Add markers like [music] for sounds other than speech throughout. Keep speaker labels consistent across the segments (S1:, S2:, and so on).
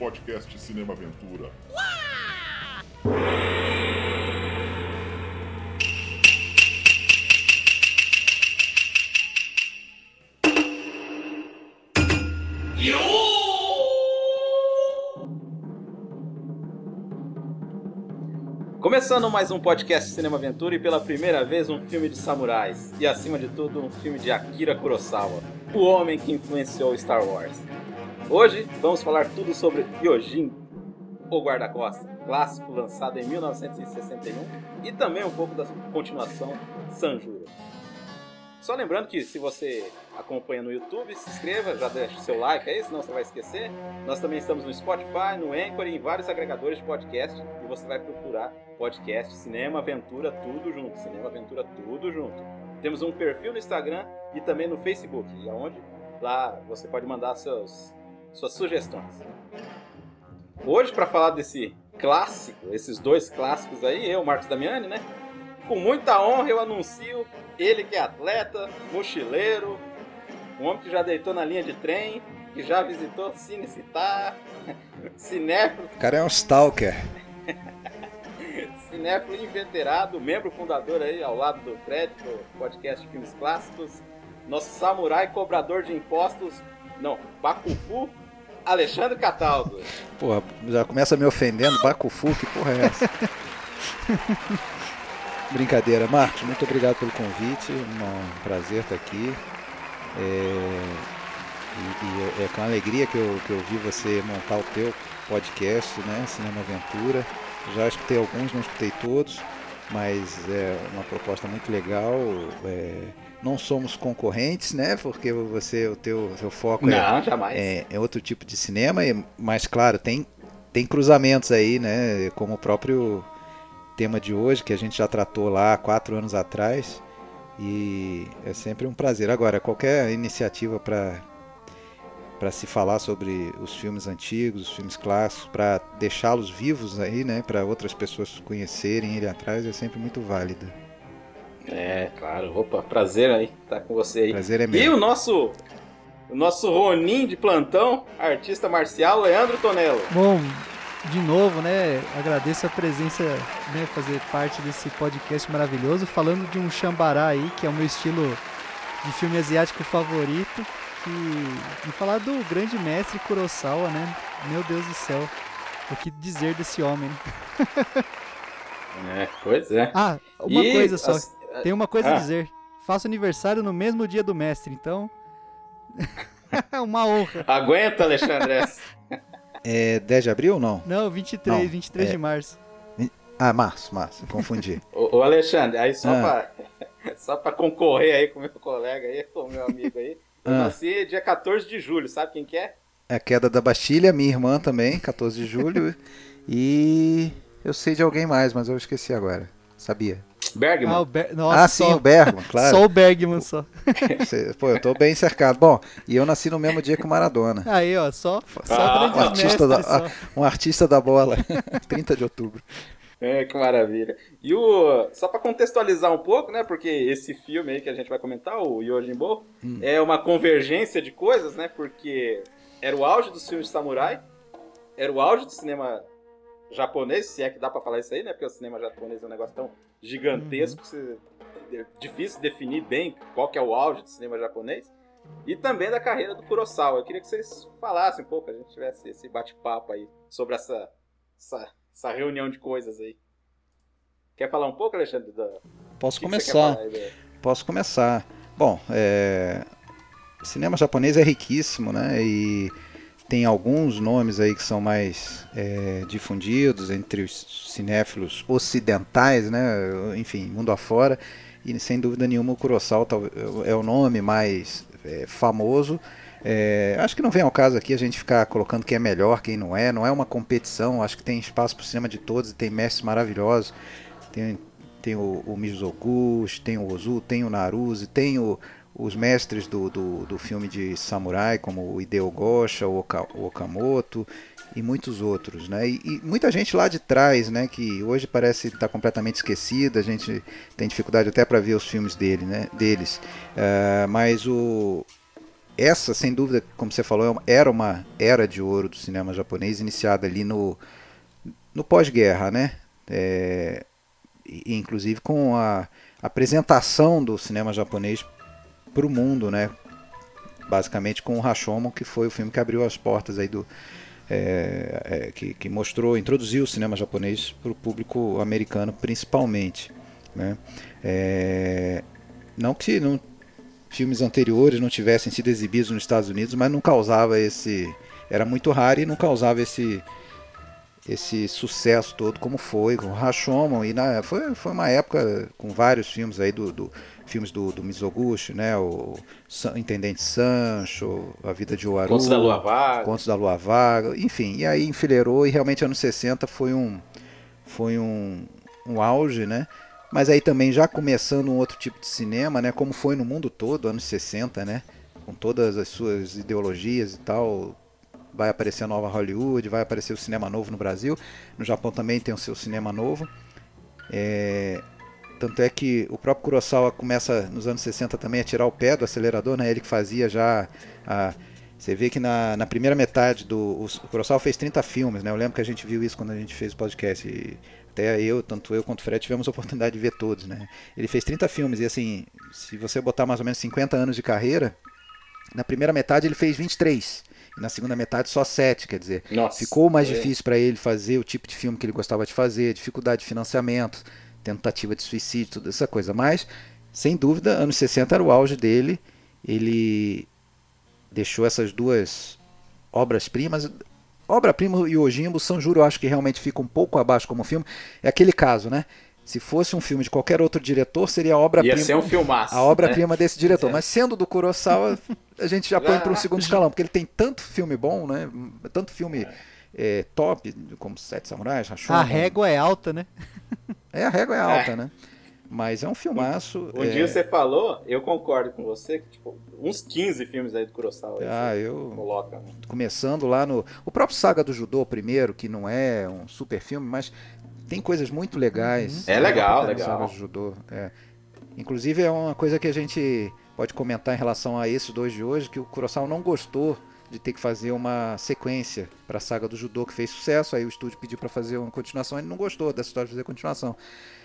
S1: podcast Cinema Aventura.
S2: Começando mais um podcast Cinema Aventura e pela primeira vez um filme de samurais e acima de tudo um filme de Akira Kurosawa, o homem que influenciou Star Wars. Hoje vamos falar tudo sobre Yojin, o guarda-costas, clássico lançado em 1961 e também um pouco da continuação Sanjuro. Só lembrando que se você acompanha no YouTube, se inscreva, já deixa o seu like aí, senão você vai esquecer. Nós também estamos no Spotify, no Anchor e em vários agregadores de podcast e você vai procurar podcast Cinema Aventura tudo junto, Cinema Aventura tudo junto. Temos um perfil no Instagram e também no Facebook, e aonde lá você pode mandar seus, suas sugestões. Hoje para falar desse clássico, esses dois clássicos aí, eu, Marcos Damiani, né? Com muita honra eu anuncio ele que é atleta, mochileiro, um homem que já deitou na linha de trem, que já visitou Cine Citar, [laughs] cinéfilo.
S3: O cara é um stalker. [laughs]
S2: cinéfilo inveterado, membro fundador aí ao lado do Fred, do podcast Filmes Clássicos. Nosso samurai cobrador de impostos, não, Bakufu, Alexandre Cataldo.
S3: Porra, já começa me ofendendo, Bakufu, que porra é essa? [laughs] Brincadeira. Marcos, muito obrigado pelo convite. Um prazer estar aqui. É, e, e, é com alegria que eu, que eu vi você montar o teu podcast, né? Cinema Aventura. Já escutei alguns, não escutei todos, mas é uma proposta muito legal. É, não somos concorrentes, né? Porque você, o teu, teu foco
S2: não,
S3: é,
S2: é,
S3: é, outro tipo de cinema, mas claro, tem, tem cruzamentos aí, né? Como o próprio tema de hoje, que a gente já tratou lá quatro anos atrás. E é sempre um prazer. Agora, qualquer iniciativa para para se falar sobre os filmes antigos, os filmes clássicos, para deixá-los vivos aí, né, para outras pessoas conhecerem ele atrás, é sempre muito válida.
S2: É, claro. Opa, prazer aí estar com você aí.
S3: Prazer é meu.
S2: E o nosso o nosso Ronin de plantão, artista marcial Leandro Tonello.
S4: Bom, de novo, né? Agradeço a presença, né? Fazer parte desse podcast maravilhoso, falando de um Xambará aí, que é o meu estilo de filme asiático favorito. Que, e falar do grande mestre Kurosawa, né? Meu Deus do céu. O que dizer desse homem? [laughs]
S2: é, pois é.
S4: Ah, uma
S2: e
S4: coisa só.
S2: as...
S4: Tem uma coisa
S2: ah.
S4: a dizer. Faço aniversário no mesmo dia do mestre, então. [laughs] uma honra.
S2: Aguenta, Alexandre.
S3: É 10 de abril ou não?
S4: Não, 23,
S3: Não,
S4: 23
S3: é-
S4: de março.
S3: Ah, março, março, confundi. [laughs]
S2: Ô, ô, Alexandre, aí só
S3: Ah.
S2: pra [laughs] só para concorrer aí com o meu colega aí, com o meu amigo aí. Eu
S3: Ah.
S2: nasci dia 14 de julho, sabe quem que é?
S3: É a queda da Bastilha, minha irmã também, 14 de julho. e eu sei de alguém mais, mas eu esqueci agora. Sabia?
S2: Bergman.
S4: Ah, Ber... Nossa,
S3: ah, sim,
S4: só,
S3: o Bergman, claro.
S4: só o Bergman só. [laughs]
S3: Pô, eu tô bem cercado. Bom, e eu nasci no mesmo dia que o Maradona.
S4: Aí, ó, só, só
S2: Ah,
S3: Um artista, da,
S4: só.
S3: um artista da bola. [laughs] 30 de outubro.
S2: É, que maravilha. E o só pra contextualizar um pouco, né, porque esse filme aí que a gente vai comentar, o Yojimbo,
S3: Hum.
S2: é uma convergência de coisas, né? Porque era o auge dos filmes de samurai, era o auge do cinema japonês, se é que dá pra falar isso aí, né? Porque o cinema japonês é um negócio tão gigantesco, que você- é difícil definir bem qual que é o auge do cinema japonês. E também da carreira do Kurosawa. Eu queria que vocês falassem um pouco, a gente tivesse esse bate-papo aí sobre essa, essa, essa reunião de coisas aí. Quer falar um pouco, Alexandre? Da...
S3: Posso
S2: que que
S3: começar.
S2: da-
S3: Posso começar. Bom, é... cinema japonês é riquíssimo, né? E tem alguns nomes aí que são mais é, difundidos entre os cinéfilos ocidentais, né? Enfim, mundo afora. E sem dúvida nenhuma o Kurosawa tal- é o nome mais é, famoso. É, acho que não vem ao caso aqui a gente ficar colocando quem é melhor, quem não é. Não é uma competição. Acho que tem espaço para o cinema de todos e tem mestres maravilhosos. Tem, tem o, o Mizoguchi, tem o Ozu, tem o Naruse, tem o, os mestres do, do, do filme de samurai, como o Hideo Gosha, o, Oka- o Okamoto e muitos outros, né? E, e muita gente lá de trás, né? Que hoje parece estar completamente esquecida. A gente tem dificuldade até para ver os filmes dele, né? Deles. Ah, mas o essa, sem dúvida, como você falou, é era uma era de ouro do cinema japonês, iniciada ali no, no pós-guerra, né? É, inclusive com a apresentação do cinema japonês para o mundo, né? Basicamente com o Rashomon, que foi o filme que abriu as portas aí do é, é, que, que, mostrou, introduziu o cinema japonês para o público americano principalmente, né? É, não que não, filmes anteriores não tivessem sido exibidos nos Estados Unidos, mas não causava esse, era muito raro e não causava esse esse sucesso todo como foi com Rashomon e na, foi, foi uma época com vários filmes aí do, do filmes do, do Mizoguchi, né, o Intendente Sancho, A Vida de Oaru,
S2: Contos da Lua Vaga,
S3: Contos da Lua Vaga, enfim, e aí enfileirou e realmente anos 60 foi um foi um, um auge, né? Mas aí também já começando um outro tipo de cinema, né, como foi no mundo todo, anos 60, né, com todas as suas ideologias e tal, vai aparecer a nova Hollywood, vai aparecer o cinema novo no Brasil. No Japão também tem o seu cinema novo. É... Tanto é que o próprio Kurosawa começa nos anos 60 também a tirar o pé do acelerador, né? Ele que fazia já a... Você vê que na, na primeira metade do. O Kurosawa fez 30 filmes, né? Eu lembro que a gente viu isso quando a gente fez o podcast. E até eu, tanto eu quanto o Fred, tivemos a oportunidade de ver todos, né? Ele fez 30 filmes e assim, se você botar mais ou menos 50 anos de carreira, na primeira metade ele fez 23 na segunda metade só sete, quer dizer,
S2: Nossa,
S3: ficou mais
S2: é.
S3: difícil para ele fazer o tipo de filme que ele gostava de fazer, dificuldade de financiamento, tentativa de suicídio, toda essa coisa. Mas, sem dúvida, anos 60 era o auge dele. Ele deixou essas duas obras-primas. Obra-prima e Ojimbo, São Juro, eu acho que realmente fica um pouco abaixo como filme. É aquele caso, né? Se fosse um filme de qualquer outro diretor, seria a obra-prima.
S2: Ia ser um filmaço.
S3: A obra-prima
S2: né?
S3: desse diretor.
S2: É.
S3: Mas sendo do Kurosawa, [laughs] a gente já põe para um segundo escalão, porque ele tem tanto filme bom, né? Tanto filme é, top, como Sete Samurais, Rashomon.
S4: A régua é alta, né? [laughs]
S3: É, a régua é alta, né? Mas é um filmaço.
S2: Um
S3: é...
S2: dia você falou, eu concordo com você, que tipo, uns 15 filmes aí do Kurosawa.
S3: Ah, eu.
S2: Coloca, né?
S3: Começando lá no. O próprio Saga do Judô, primeiro, que não é um super filme, mas tem coisas muito legais.
S2: É legal, legal.
S3: Saga do Judô. É. Inclusive é uma coisa que a gente pode comentar em relação a esses dois de hoje, que o Kurosawa não gostou de ter que fazer uma sequência para a saga do judô que fez sucesso, aí o estúdio pediu para fazer uma continuação, ele não gostou dessa história de fazer continuação.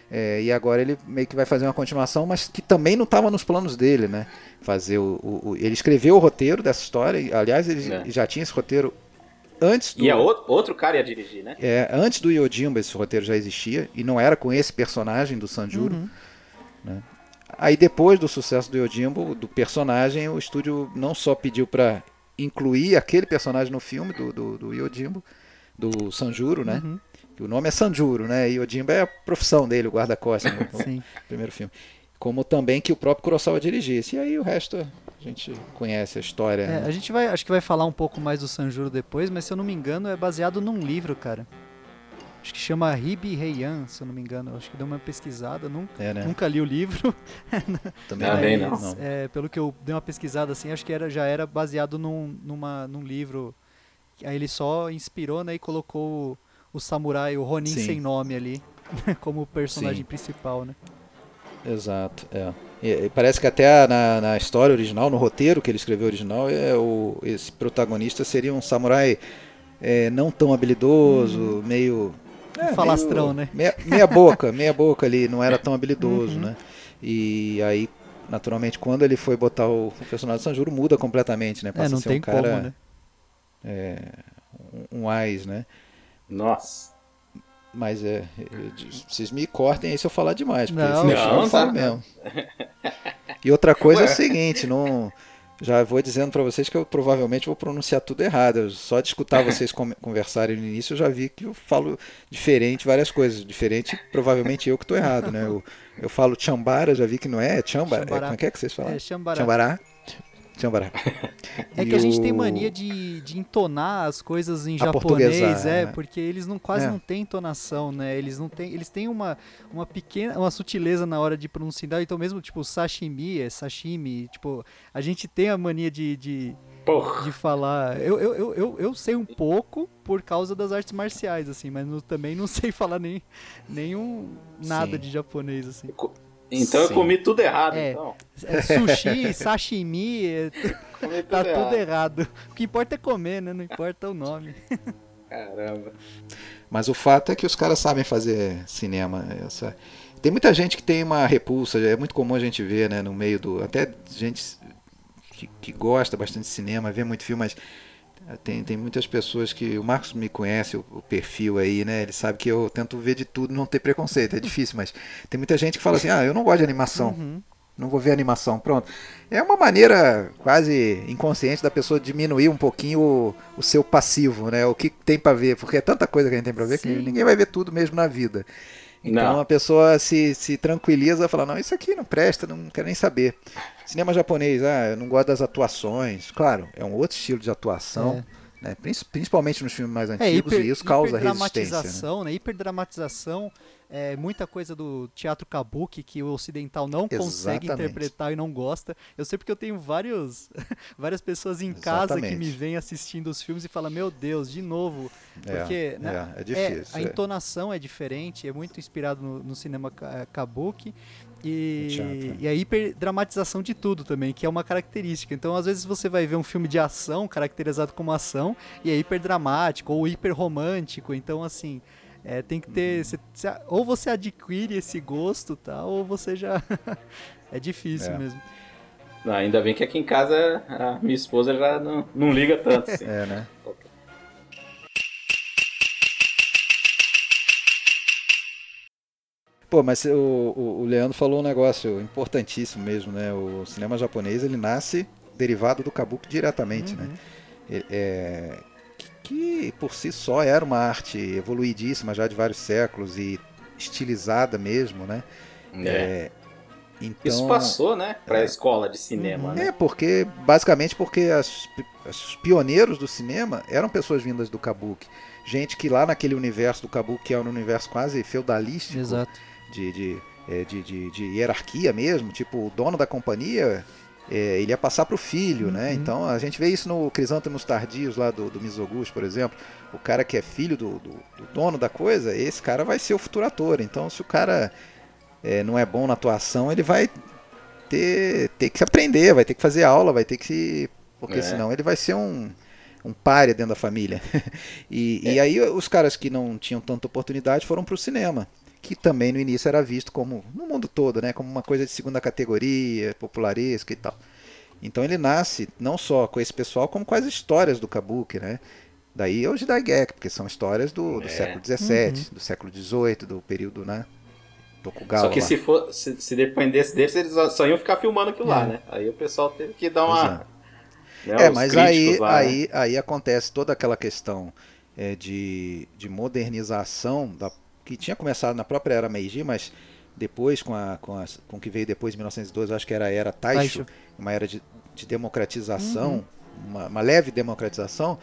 S3: É, e agora ele meio que vai fazer uma continuação, mas que também não estava nos planos dele, né? Fazer o, o, o, ele escreveu o roteiro dessa história, aliás, ele
S2: É.
S3: já tinha esse roteiro antes do,
S2: E é outro, cara ia dirigir, né?
S3: é, antes do Yojimba esse roteiro já existia e não era com esse personagem do Sanjuro.
S4: Uhum.
S3: Aí depois do sucesso do Yojimbo, do personagem, o estúdio não só pediu para incluir aquele personagem no filme do, do, do Yojimbo, do Sanjuro, né?
S4: Uhum.
S3: O nome é Sanjuro, né? E Yojimbo é a profissão dele, o guarda-costas, né? no
S4: Sim.
S3: primeiro filme. Como também que o próprio Kurosawa dirigisse. E aí o resto a gente conhece a história.
S4: É,
S3: né?
S4: a gente vai, acho que vai falar um pouco mais do Sanjuro depois, mas se eu não me engano é baseado num livro, cara. Acho que chama Ribi Heian, se eu não me engano. Acho que deu uma pesquisada, nunca,
S3: É, né?
S4: nunca li o livro. [laughs]
S3: Também
S2: Também
S3: não.
S2: não.
S4: É, pelo que eu dei uma pesquisada assim, acho que era, já era baseado num, numa, num livro. Aí ele só inspirou, né, e colocou o, o samurai, o Ronin
S3: Sim.
S4: sem nome ali, [laughs] como personagem
S3: Sim.
S4: principal, né?
S3: Exato, é. E- e parece que até na, na história original, no roteiro que ele escreveu original, é o, esse protagonista seria um samurai é, não tão habilidoso, meio. É,
S4: Falastrão,
S3: meio-
S4: né?
S3: Meia, meia boca, meia [laughs] boca ali, não era tão habilidoso,
S4: Uhum.
S3: né? E aí, naturalmente, quando ele foi botar o, o personagem de Sanjuro, muda completamente, né? Passa
S4: é, não
S3: a ser
S4: tem
S3: um cara,
S4: como, né?
S3: É, um, um ais, né?
S2: Nossa.
S3: Mas é, eu- vocês me cortem aí se eu falar demais, porque
S4: Não,
S3: deixar eu
S2: não,
S3: falo
S2: tá.
S3: mesmo. E outra coisa é o seguinte, não, já vou dizendo pra vocês que eu provavelmente vou pronunciar tudo errado. Eu só de escutar [laughs] vocês conversarem no início, eu já vi que eu falo diferente várias coisas. Diferente, provavelmente eu que tô errado, né? Eu, eu falo chambara, já vi que não é, é chambara. É, como é que é que vocês falam?
S4: É.
S3: Chambará. Chambará.
S4: É
S3: E
S4: que a gente tem mania de, de entonar as coisas em
S3: Aportuguesar,
S4: japonês, é,
S3: né?
S4: porque eles não quase
S3: É.
S4: não têm entonação, né? Eles não têm, eles têm uma, uma pequena, uma sutileza na hora de pronunciar, então mesmo tipo sashimi, é sashimi, tipo, a gente tem a mania de, de,
S2: Porra.
S4: de falar. Eu, eu, eu, eu, eu sei um pouco por causa das artes marciais, assim, mas não- também não sei [laughs] falar nem nenhum nada
S3: Sim.
S4: de japonês, assim.
S2: Então eu
S3: Sim.
S2: comi tudo errado,
S4: É.
S2: então.
S4: É sushi, [laughs] sashimi, é-
S2: Comi tudo [laughs]
S4: tá
S2: errado.
S4: tudo errado. O que importa é comer, né? Não importa o nome. [laughs]
S2: Caramba.
S3: Mas o fato é que os caras sabem fazer cinema. Essa... Tem muita gente que tem uma repulsa, é muito comum a gente ver, né, no meio do. Até gente que, que gosta bastante de cinema, vê muito filme, mas tem, tem muitas pessoas que. O Marcos me conhece, o, o perfil aí, né? Ele sabe que eu tento ver de tudo, não ter preconceito. É difícil, mas tem muita gente que fala assim: ah, eu não gosto de animação.
S4: Uhum.
S3: Não vou ver animação, pronto. É uma maneira quase inconsciente da pessoa diminuir um pouquinho o, o seu passivo, né? O que tem pra ver, porque é tanta coisa que a gente tem pra ver que
S4: Sim.
S3: ninguém vai ver tudo mesmo na vida. Então
S2: Não.
S3: a pessoa se, se tranquiliza, fala, não, isso aqui não presta, não quero nem saber. Cinema japonês, ah, eu não gosto das atuações. Claro, é um outro estilo de atuação, né? Prin- principalmente nos filmes mais
S4: É,
S3: antigos,
S4: hiper,
S3: e isso causa resistência. Né?
S4: hiperdramatização, né? É, muita coisa do teatro kabuki que o ocidental não consegue
S3: Exatamente.
S4: interpretar e não gosta. Eu sei porque eu tenho vários, [laughs] várias pessoas em casa que
S3: Exatamente.
S4: me vêm assistindo os filmes e falam, meu Deus, de novo.
S3: É,
S4: Porque né,
S3: é, é difícil.
S4: a
S3: é.
S4: entonação é diferente, é muito inspirado no, no cinema ka- kabuki. E,
S3: Teatro.
S4: e a hiperdramatização de tudo também, que é uma característica. Então, às vezes, você vai ver um filme de ação, caracterizado como ação, e é hiperdramático ou hiperromântico. Então, assim, é, tem que ter.
S3: Uhum.
S4: cê- cê- ou você adquire esse gosto, tá? Ou você já. [laughs] é difícil
S3: É.
S4: mesmo.
S2: Não, ainda bem que aqui em casa a minha esposa já não, não liga tanto, assim. [laughs]
S3: É, né? Pô, mas o, o, o Leandro falou um negócio importantíssimo mesmo, né? O cinema japonês ele nasce derivado do kabuki diretamente, né? É, é, que, por si só era uma arte evoluidíssima já de vários séculos e estilizada mesmo, né?
S2: É.
S3: então,
S2: Isso passou, né, pra escola de cinema, né?
S3: É, porque, basicamente porque as, os pioneiros do cinema eram pessoas vindas do Kabuki. Gente que lá naquele universo do Kabuki, que é um universo quase feudalístico,
S4: Exato.
S3: de, de, é, de, de- de hierarquia mesmo, tipo, o dono da companhia, é, ele ia passar pro filho, né?
S4: Uhum.
S3: Então a gente vê isso no Crisântemos Tardios lá do, do Mizoguchi, por exemplo. O cara que é filho do, do- do dono da coisa, esse cara vai ser o futuro ator. Então se o cara é, não é bom na atuação, ele vai ter, ter que aprender, vai ter que fazer aula, vai ter que se. Porque
S2: É.
S3: senão ele vai ser um, um páreo dentro da família. [laughs] e, e aí os caras que não tinham tanta oportunidade foram pro cinema. Que também no início era visto como, no mundo todo, né? Como uma coisa de segunda categoria, popularesca e tal. Então ele nasce não só com esse pessoal, como com as histórias do Kabuki, né? Daí é o Jidaigeki, porque são histórias do, do
S2: É.
S3: século XVII,
S4: Uhum.
S3: do século XVIII, do período, né? Tokugawa.
S2: Só que
S3: lá.
S2: se, for, se, se dependesse deles, eles só- iam ficar filmando aquilo lá,
S4: É.
S2: né? Aí o pessoal teve que dar uma. né,
S3: É, mas aí,
S2: lá, né?
S3: aí, aí acontece toda aquela questão é, de, de modernização da, que tinha começado na própria era Meiji, mas depois com a, com a com o que veio depois em 1912, acho que era a era Taisho,
S4: Taisho.
S3: uma era de, de democratização,
S4: Uhum.
S3: uma, uma leve democratização,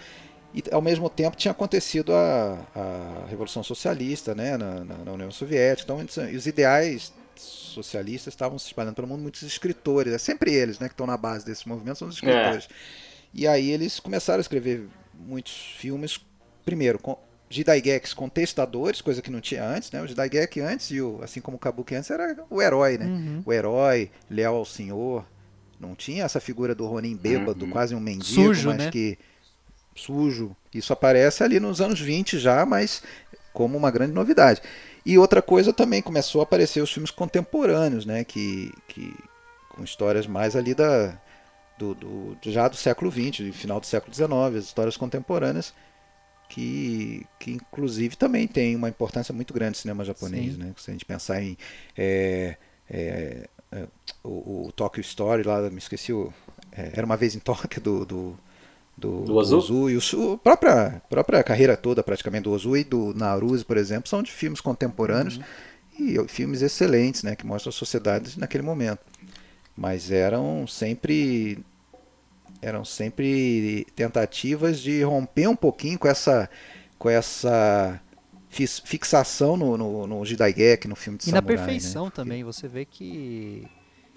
S3: e ao mesmo tempo tinha acontecido a, a Revolução Socialista né, na, na- na União Soviética, então e os ideais socialistas estavam se espalhando pelo mundo, muitos escritores, é sempre eles né, que estão na base desse movimento, são os escritores. E aí eles começaram a escrever muitos filmes, primeiro, com Jidaigeks contestadores, coisa que não tinha antes, né? O Jidaigeki antes, e o, assim como o Kabuki antes, era o herói, né?
S4: Uhum.
S3: O herói, leal ao senhor. Não tinha essa figura do Ronin bêbado,
S2: Uhum.
S3: quase um mendigo,
S4: Sujo,
S3: mas
S4: né?
S3: que sujo. Isso aparece ali nos anos 20 já, mas como uma grande novidade. E outra coisa também, começou a aparecer os filmes contemporâneos, né? Que, que com histórias mais ali da, do, do- já do século XX, do final do século XIX, as histórias contemporâneas, que, que inclusive também tem uma importância muito grande no cinema japonês.
S4: Sim.
S3: Né? Se a gente pensar em é, é, é, o, o Tokyo Story, lá, me esqueci, o, é, Era uma vez em Tóquio, do, do, do,
S2: Do Ozu?
S3: e o, a própria, própria carreira toda praticamente do Ozu e do Naruse, por exemplo, são de filmes contemporâneos e ó, filmes excelentes, né, que mostram a sociedade naquele momento. Mas eram sempre eram sempre tentativas de romper um pouquinho com essa com essa fixação no, no, no Jidaigeki, no filme de
S4: E na
S3: samurai,
S4: perfeição
S3: né?
S4: também, você vê que,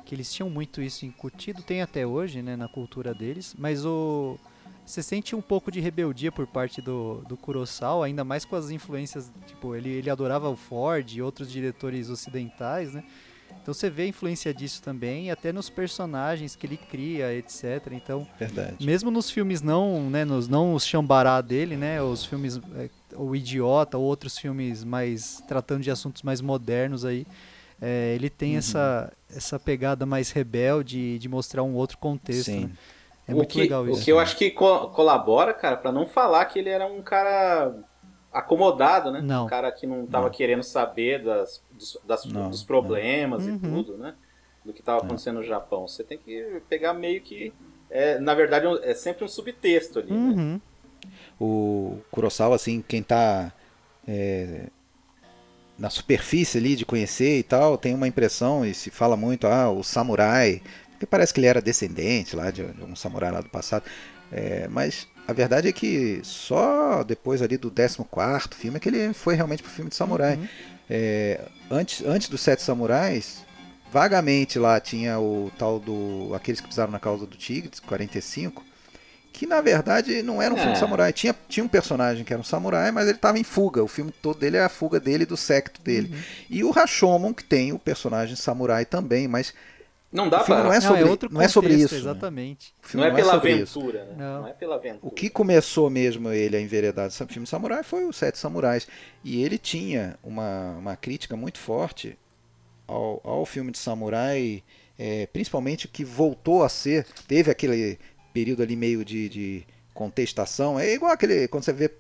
S4: que eles tinham muito isso incutido, tem até hoje, né, na cultura deles, mas o você sente um pouco de rebeldia por parte do, do Kurosawa, ainda mais com as influências, tipo, ele, ele adorava o Ford e outros diretores ocidentais, né? Então você vê a influência disso também, até nos personagens que ele cria, etc. Então,
S3: Verdade.
S4: mesmo nos filmes não, né, nos não os chambará dele, né, os filmes é, o idiota ou outros filmes mais tratando de assuntos mais modernos aí, é, ele tem
S3: Uhum.
S4: essa essa pegada mais rebelde de mostrar um outro contexto.
S3: Sim.
S4: né? É
S2: o
S4: muito
S2: que,
S4: legal
S2: o
S4: isso.
S2: que eu acho que co- colabora, cara, pra não falar que ele era um cara acomodado, né?
S4: Não.
S2: Um cara que não tava
S3: Não.
S2: querendo saber das, dos, das-
S3: Não,
S2: dos problemas e
S4: Uhum.
S2: tudo, né? Do que tava acontecendo no Japão. Você tem que pegar meio que. É, na verdade, é sempre um subtexto ali. né?
S4: Uhum.
S3: O Kurosawa, assim, quem tá é, na superfície ali de conhecer e tal, tem uma impressão, e se fala muito, ah, o samurai, porque parece que ele era descendente lá de, de um samurai lá do passado, É, mas a verdade é que só depois ali do 14º filme é que ele foi realmente pro filme de samurai.
S4: Uhum.
S3: É, antes, antes dos Sete Samurais, vagamente lá tinha o tal do. aqueles que pisaram na causa do Tigre, 45, que na verdade não era um filme de
S2: É.
S3: samurai. Tinha, tinha um personagem que era um samurai, mas ele estava em fuga. O filme todo dele é a fuga dele e do secto dele.
S4: Uhum.
S3: E o Rashomon, que tem o personagem samurai também, mas
S2: Não dá
S3: o
S2: pra.
S3: não é sobre,
S4: não, é outro
S3: não é sobre isso. né?
S4: Exatamente.
S3: O filme
S2: Não é pela
S3: sobre isso.
S2: aventura, né?
S4: Não.
S2: Não. é pela aventura.
S3: O que começou mesmo ele a enveredar desse filme samurai foi os Sete Samurais. E ele tinha uma, uma crítica muito forte ao, ao filme de samurai, é, principalmente que voltou a ser, teve aquele período ali meio de, de contestação. É igual aquele, quando você vê,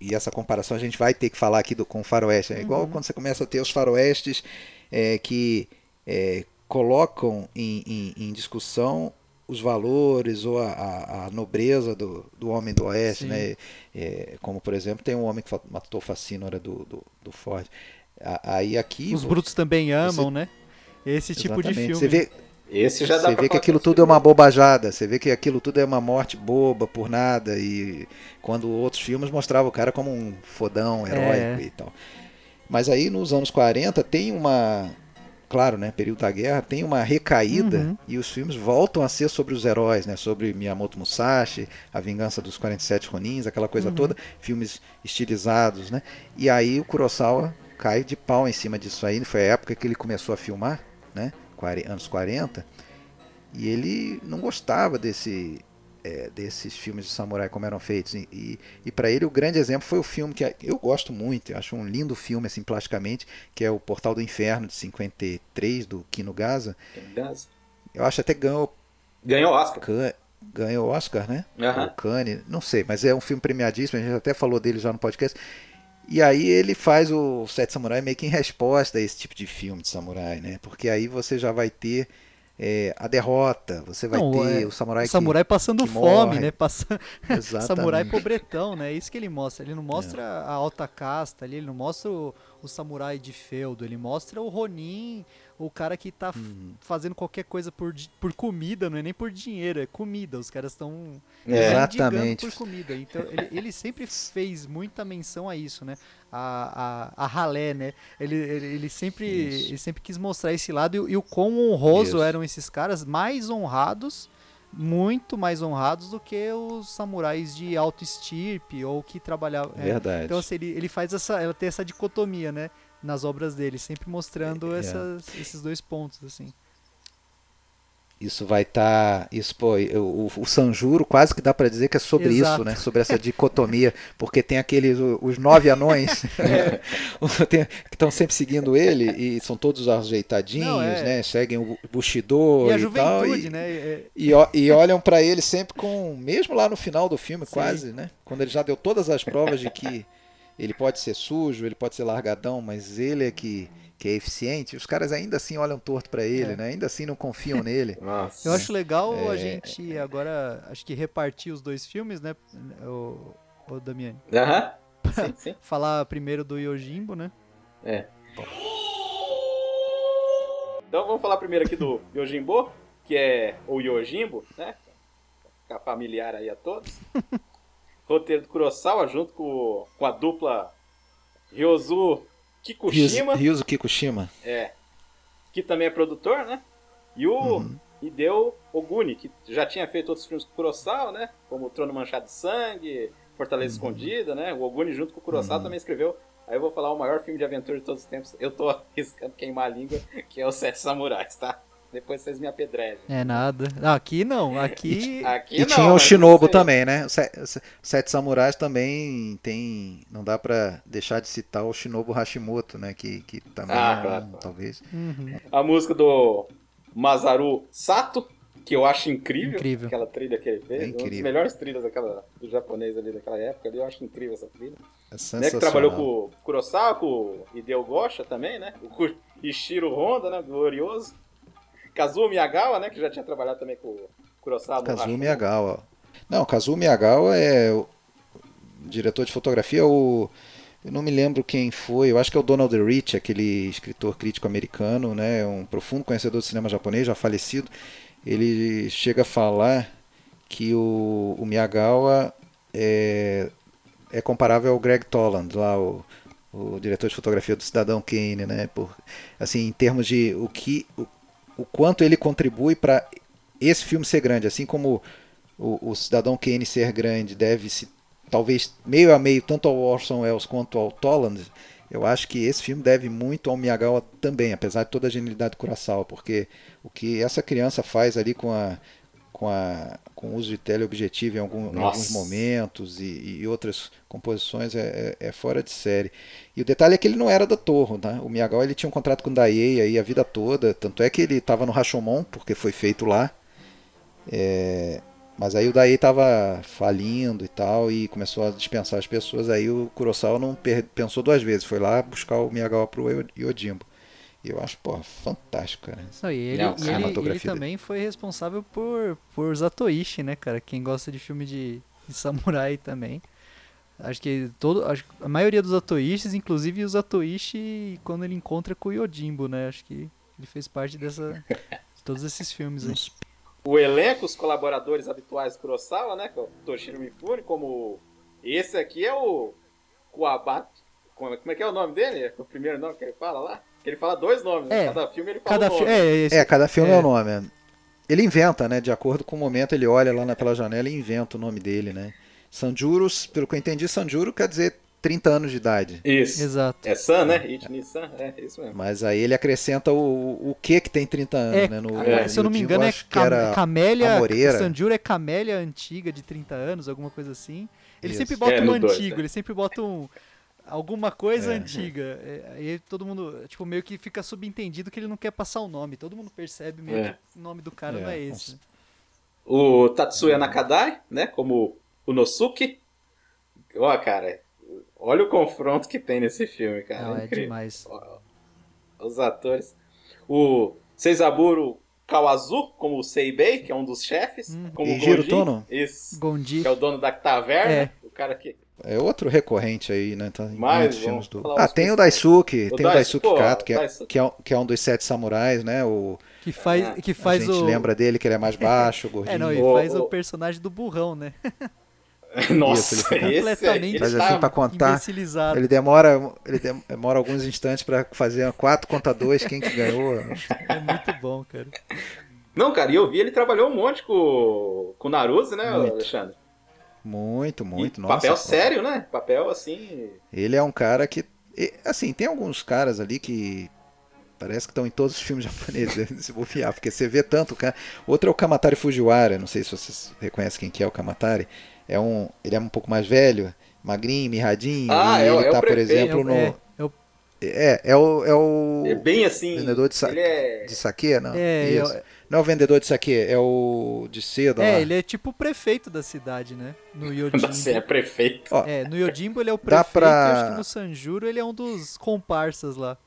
S3: e essa comparação a gente vai ter que falar aqui do, com o faroeste, é igual quando você começa a ter os faroestes é, que é, colocam em, em, em discussão os valores ou a, a, a nobreza do, do homem do oeste,
S4: Sim.
S3: né? É, como por exemplo tem um homem que matou Facínora do, do, do Ford. Aí aqui
S4: Os
S3: pô,
S4: brutos também amam, né? Esse tipo de
S3: exatamente,
S4: filme.
S3: Você vê,
S2: Esse já dá
S3: você vê que aquilo tudo é uma bobajada, você vê que aquilo tudo é uma morte boba por nada e quando outros filmes mostravam o cara como um fodão heróico
S4: É.
S3: e tal. Mas aí nos anos 40 tem uma, claro, né, período da guerra, tem uma recaída
S4: Uhum.
S3: e os filmes voltam a ser sobre os heróis, né, sobre Miyamoto Musashi, a vingança dos 47 Ronins, aquela coisa
S4: Uhum.
S3: toda, filmes estilizados, né? E aí o Kurosawa cai de pau em cima disso aí, foi a época que ele começou a filmar, né, anos 40, e ele não gostava desse é, desses filmes de samurai como eram feitos e, e, e para ele o grande exemplo foi o filme que eu gosto muito, eu acho um lindo filme assim plasticamente, que é o Portal do Inferno de 53 do Kino Gaza. Eu acho até ganhou
S2: Ganhou Oscar.
S3: Can- ganhou Oscar, né?
S2: Aham.
S3: Ou Cannes, não sei, mas é um filme premiadíssimo, a gente até falou dele já no podcast. E aí ele faz o Sete Samurai meio que em resposta a esse tipo de filme de samurai, né? Porque aí você já vai ter é, a derrota, você vai
S4: Não,
S3: ter
S4: é,
S3: o samurai,
S4: O samurai passando
S3: que
S4: fome,
S3: morre.
S4: né? Passa... [laughs] Samurai pobretão, né? É isso que ele mostra. Ele não mostra
S3: É.
S4: a alta casta ali, ele não mostra o, o samurai de feudo, ele mostra o Ronin, o cara que tá
S3: Uhum.
S4: fazendo qualquer coisa por, por comida, não é nem por dinheiro, é comida. Os caras estão
S2: É.
S3: Exatamente.
S4: por comida. Então ele, ele sempre fez muita menção a isso, né? A, a, a ralé, né? Ele, ele, ele sempre,
S3: Isso.
S4: ele sempre quis mostrar esse lado e, o- e o quão honroso
S3: Isso.
S4: eram esses caras, mais honrados, muito mais honrados do que os samurais de alto estirpe ou que trabalhavam. é.
S3: Verdade.
S4: Então assim, ele, ele faz essa, ela tem essa dicotomia, né? Nas obras dele, sempre mostrando
S3: É.
S4: essas, esses dois pontos, assim.
S3: Isso vai estar. isso, pô, o, o Sanjuro quase que dá pra dizer que é sobre
S4: Exato.
S3: isso, né? Sobre essa dicotomia. Porque tem aqueles. Os nove anões [laughs] [laughs] tem- que estão sempre seguindo ele e são todos ajeitadinhos,
S4: Não, é.
S3: né? Seguem o Bushido
S4: E a
S3: e, tal. E,
S4: né? É-
S3: e, ó- e olham pra ele sempre com. Mesmo lá no final do filme,
S4: Sim.
S3: quase, né? Quando ele já deu todas as provas de que ele pode ser sujo, ele pode ser largadão, mas ele é que, que é eficiente, os caras ainda assim olham torto pra ele,
S4: É.
S3: né? Ainda assim não confiam [laughs] nele.
S2: Nossa.
S4: Eu acho legal a
S3: É.
S4: gente agora, acho que repartir os dois filmes, né, o, o Damiani?
S2: Aham. Sim, sim. [laughs]
S4: Falar primeiro do Yojimbo, né?
S2: É. Então vamos falar primeiro aqui do [laughs] Yojimbo, que é o Yojimbo, né? Ficar familiar aí a todos. Roteiro do Kurosawa junto com, com a dupla Ryozu Kikushima,
S3: Ryuzo Kikushima.
S2: é, que também é produtor, né? E o
S3: Uhum.
S2: Hideo Oguni, que já tinha feito outros filmes com o Kurosawa, né? Como O Trono Manchado de Sangue, Fortaleza
S3: Uhum.
S2: Escondida, né? O Oguni junto com o Kurosawa também escreveu Aí eu vou falar o maior filme de aventura de todos os tempos. Eu tô [laughs] arriscando queimar a língua, que é o Sete Samurais, tá? Depois vocês me apedrejam.
S4: É nada. Aqui não, aqui.
S2: Aqui
S3: E
S2: não,
S3: tinha o Shinobu também, né? O Se- Se- Sete Samurais também tem. Não dá pra deixar de citar o Shinobu Hashimoto, né? Que, que também
S2: Ah,
S3: é um-
S2: claro,
S3: talvez.
S4: Uhum.
S2: A música do Masaru Sato, que eu acho incrível.
S4: Incrível.
S2: Aquela trilha que ele fez.
S3: É
S2: Uma das
S3: incrível.
S2: melhores trilhas daquela, do japonês ali daquela época. ali, Eu acho incrível essa trilha.
S3: É
S2: Né,
S3: sensacional.
S2: que trabalhou com o Kurosawa, com o Hideo Gosha também, né? O Ishiro Honda, né? Glorioso. Kazuo Miyagawa, né? Que já tinha trabalhado também com o Kurosawa.
S3: Kazuo. Miyagawa. Não, Kazuo Miyagawa é o diretor de fotografia, o eu não me lembro quem foi, eu acho que é o Donald Rich, aquele escritor crítico americano, né, um profundo conhecedor do cinema japonês, já falecido. Ele chega a falar que o, o Miyagawa é, é comparável ao Greg Toland, lá o, o diretor de fotografia do Cidadão Kane, né, por, assim, em termos de o que o, o quanto ele contribui para esse filme ser grande, assim como o, o Cidadão Kane ser grande deve se talvez meio a meio tanto ao Orson Welles quanto ao Toland, eu acho que esse filme deve muito ao Miyagawa também, apesar de toda a genialidade do Kurosawa, porque o que essa criança faz ali com a com, a, com o uso de teleobjetivo em, algum, em alguns momentos e, e outras composições é, é- é fora de série. E o detalhe é que ele não era da Torre, né? O Miyagawa ele tinha um contrato com o Daiei aí a vida toda, tanto é que ele estava no Rashomon, porque foi feito lá. É, mas aí o Daiei estava falindo e tal, e começou a dispensar as pessoas, aí o Kurosawa não pensou duas vezes, foi lá buscar o Miyagawa pro Yojimbo. Eu acho, porra, fantástico, cara.
S4: Não, e ele,
S2: Não,
S4: e ele- ele também foi responsável por, por Zatoichi, né, cara? Quem gosta de filme de, de samurai [laughs] também. Acho que todo, acho a maioria dos Zatoichis, inclusive o Zatoichi quando ele encontra com o Yojimbo, né? Acho que ele fez parte dessa de todos esses filmes aí.
S2: O elenco, os colaboradores habituais do Kurosawa, né? Que é o Toshiro Mifune, como esse aqui é o Kuwabata. Como como é que é o nome dele? O primeiro nome que ele fala lá? Ele fala dois nomes, né?
S4: É,
S2: cada filme ele fala
S4: Cada
S2: um nome.
S4: É, esse,
S3: É, cada filme é,
S4: é.
S3: o nome. é. Ele inventa, né? De acordo com o momento, ele olha lá na- pela janela e inventa o nome dele, né? Sanjuros, pelo que eu entendi, Sanjuro quer dizer 30 anos de idade.
S2: Isso.
S4: Exato.
S2: É San, né? Ichini-san, é isso mesmo.
S3: Mas aí ele acrescenta o, o que que tem 30 anos,
S4: É,
S3: né? No,
S2: é,
S3: no
S4: se eu não me engano, é cam- camélia.
S3: Amoreira.
S4: Sanjuro é camélia antiga de 30 anos, alguma coisa assim. Ele
S3: Isso.
S4: sempre bota
S2: É,
S4: um
S2: no dois,
S4: antigo,
S2: né?
S4: ele sempre bota um. Alguma coisa
S3: É.
S4: antiga. É, Aí todo mundo, tipo, meio que fica subentendido que ele não quer passar o nome. Todo mundo percebe meio
S2: É.
S4: que o nome do cara
S3: É,
S4: não é esse. né?
S2: O Tatsuya Nakadai, né? Como o Nosuke. Ó, cara, olha o confronto que tem nesse filme, cara.
S4: Não, é demais.
S2: Os atores. O Seizaburo Kawazu, como o Seibei, que é um dos chefes.
S4: Hum.
S2: Como o Gonjin,
S3: Tono?
S2: Esse,
S4: Gondi.
S2: que é o dono da taverna.
S4: É.
S2: O cara que...
S3: É outro recorrente aí, né? Tá em
S2: Mais,
S3: filmes do... Ah, tem o. Daisuke,
S2: O
S3: tem o
S2: Dais-
S3: Daisuke
S2: pô,
S3: Kato, que é,
S2: Daisuke.
S3: que, é, um- que é um dos sete samurais, né? O,
S4: Que faz,
S2: Ah,
S4: que
S3: a
S4: faz
S3: gente
S4: o.
S3: lembra dele que ele é mais baixo, [laughs] gordinho.
S4: É, não, e faz o
S2: o-
S4: personagem do burrão, né? [laughs]
S2: Nossa,
S3: Isso, ele fica
S2: esse
S4: completamente
S2: aí, ele
S3: Faz
S2: tá-
S3: assim pra contar. Ele demora, ele demora alguns instantes pra fazer quatro contra dois, quem que ganhou. [laughs]
S4: É muito bom, cara.
S2: Não, cara, e eu vi ele trabalhou um monte com, com o Naruto, né,
S3: Muito.
S2: Alexandre?
S3: Muito, muito,
S2: E
S3: nossa.
S2: Papel
S3: pô.
S2: sério, né? Papel assim.
S3: Ele é um cara que. Assim, tem alguns caras ali que. Parece que estão em todos os filmes [laughs] japoneses, se bobear, porque você vê tanto, cara. Outro é o Kamatari Fujiwara, não sei se vocês reconhecem quem que é o Kamatari. É um, ele é um pouco mais velho, magrinho, mirradinho,
S2: Ah,
S3: e
S2: é
S3: ele
S2: é o
S3: tá, por exemplo,
S4: É,
S3: no.
S4: é, é o-
S3: É, é o, é o
S2: É bem assim.
S3: vendedor de, sa...
S2: Ele é.
S3: de saque, não?
S4: É,
S3: Isso. Não é o vendedor de saque, é o de seda lá.
S4: é, ele é tipo o prefeito da cidade, né? No [laughs] Yojimbo.
S2: Você é prefeito.
S3: Ó,
S4: É, no Yojimbo ele é o prefeito
S3: pra-
S4: acho que no Sanjuro ele é um dos comparsas lá.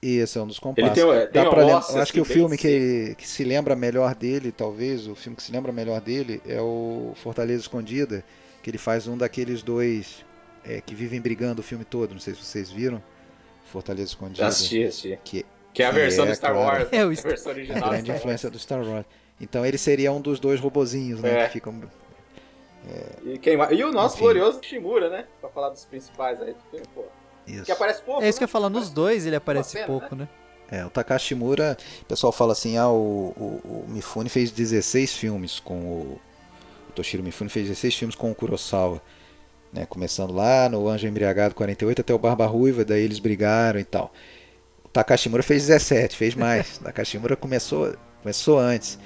S3: Esse é um dos
S2: Ele
S3: compassos.
S2: tem, é, tem
S3: Dá pra eu acho que o
S2: assim,
S3: filme que, que se lembra melhor dele, talvez, o filme que se lembra melhor dele é o Fortaleza Escondida, que ele faz um daqueles dois é, que vivem brigando o filme todo. Não sei se vocês viram. Fortaleza Escondida.
S2: Assisti, assisti.
S3: Que
S2: Que é a
S3: que
S2: versão
S3: é,
S2: do Star
S3: claro.
S2: Wars.
S4: É, o
S2: a versão
S3: é
S2: original.
S3: a grande
S2: Star
S3: influência do Star Wars. Então ele seria um dos dois robozinhos, né?
S2: É.
S3: Que ficam...
S2: Wars. E, quem mais? e o nosso
S3: Enfim.
S2: glorioso Shimura, né? Pra falar dos principais aí do filme, pô.
S3: Isso.
S2: Que aparece pouco.
S4: É isso que
S2: né?
S4: eu ia falar, nos dois ele aparece
S2: cena,
S4: pouco, né?
S3: É, o Takashi Shimura, o pessoal fala assim, ah, o, o, o Mifune fez 16 filmes com o, o Toshiro Mifune fez 16 filmes com o Kurosawa. Né? Começando lá no Anjo Embriagado 48 até o Barba Ruiva, daí eles brigaram e tal. Takashimura fez 17, fez mais. [laughs] Takashimura começou, começou antes.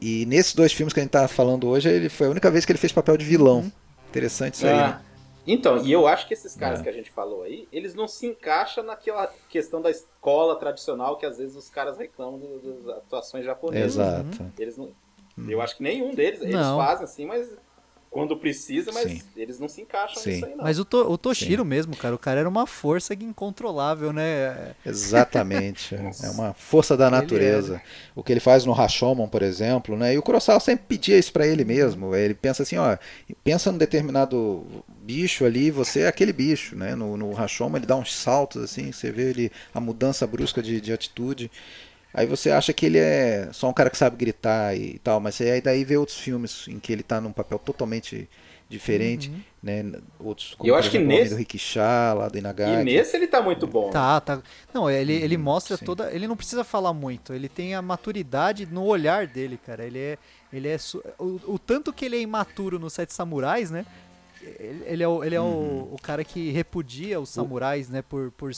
S3: E nesses dois filmes que a gente tá falando hoje, ele foi a única vez que ele fez papel de vilão. Uhum. Interessante isso aí,
S2: ah.
S3: né?
S2: Então, e eu acho que esses caras é. que a gente falou aí, eles não se encaixam naquela questão da escola tradicional que às vezes os caras reclamam das atuações japonesas.
S3: Exato.
S2: Eles não, eu acho que nenhum deles, eles não. fazem assim, mas quando precisa, mas Sim. eles não se encaixam Sim. nisso aí, não.
S4: Mas o, to, o Toshiro Sim. mesmo, cara, o cara era uma força incontrolável, né? [laughs]
S3: Exatamente. [laughs] é uma força da natureza. O que ele faz no Rashomon, por exemplo, né? E o Kurosawa sempre pedia isso para ele mesmo. Ele pensa assim, ó, pensa num determinado bicho ali, você é aquele bicho, né? No, no Rashomon ele dá uns saltos assim, você vê ele a mudança brusca de, de atitude. Aí você acha que ele é só um cara que sabe gritar e tal, mas aí daí vê outros filmes em que ele está num papel totalmente diferente, uhum. né? Outros,
S2: como, eu acho que nesse
S3: do Rikisha, lá do Inagaki.
S2: E nesse ele tá muito bom.
S4: Tá, tá. Não, ele, ele uhum, mostra Sim. toda, ele não precisa falar muito, ele tem a maturidade no olhar dele, cara. Ele é ele é o, o tanto que ele é imaturo no Sete Samurais, né? Ele, é, o, ele é uhum. o, o, cara que repudia os samurais, né? Por, por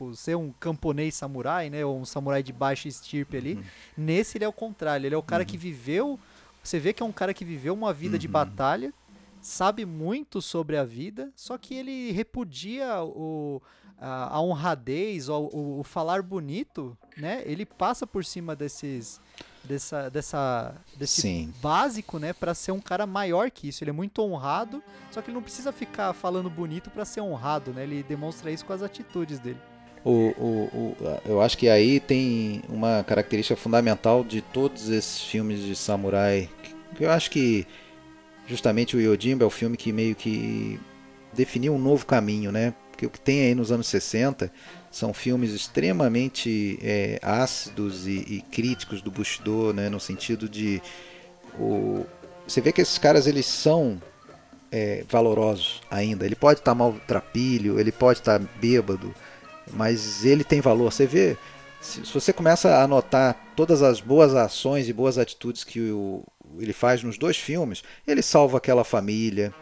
S4: tipo, ser um camponês samurai, né? Ou um samurai de baixa estirpe ali. Uhum. Nesse ele é o contrário. Ele é o cara uhum. que viveu. Você vê que é um cara que viveu uma vida de uhum. batalha, sabe muito sobre a vida, só que ele repudia o, a, a honradez, o, o, o falar bonito, né? Ele passa por cima desses dessa, dessa desse Sim. básico, né, para ser um cara maior que isso. Ele é muito honrado, só que ele não precisa ficar falando bonito para ser honrado, né? Ele demonstra isso com as atitudes dele.
S3: O, o, o, eu acho que aí tem uma característica fundamental de todos esses filmes de samurai. Que eu acho que justamente o Yojimbo é o filme que meio que definiu um novo caminho, né? Porque o que tem aí nos anos 60 são filmes extremamente é, ácidos e, e, críticos do Bushido, né, no sentido de o, você vê que esses caras eles são é, valorosos ainda. Ele pode estar tá mal trapilho, ele pode estar tá bêbado, mas ele tem valor. Você vê, se, se, você começa a anotar todas as boas ações e boas atitudes que o, ele faz nos dois filmes, ele salva aquela família,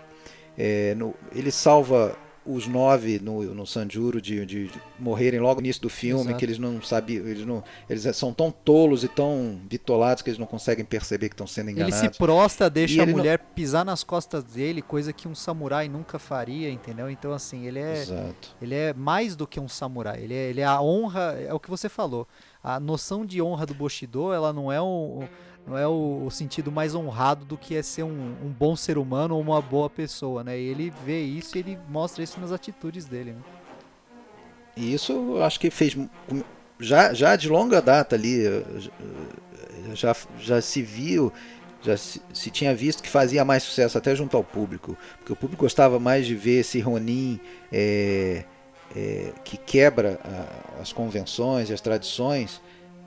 S3: é, no, ele salva os nove no, no Sanjuro de, de, de, morrerem logo no início do filme, Exato. que eles não sabiam, eles não, eles são tão tolos e tão bitolados que eles não conseguem perceber que estão sendo enganados.
S4: Ele se prosta, deixa e a mulher não... pisar nas costas dele, coisa que um samurai nunca faria, entendeu? Então assim, ele é
S3: Exato.
S4: ele é mais do que um samurai, ele é, ele é a honra, é o que você falou. A noção de honra do Bushido, ela não é um, um não é o, o, sentido mais honrado do que é ser um, um, bom ser humano ou uma boa pessoa, né? E ele vê isso e ele mostra isso nas atitudes dele, né?
S3: E isso eu acho que fez já, já de longa data ali já, já se viu já se, se, tinha visto que fazia mais sucesso até junto ao público, porque o público gostava mais de ver esse Ronin é, é, que quebra a, as convenções e as tradições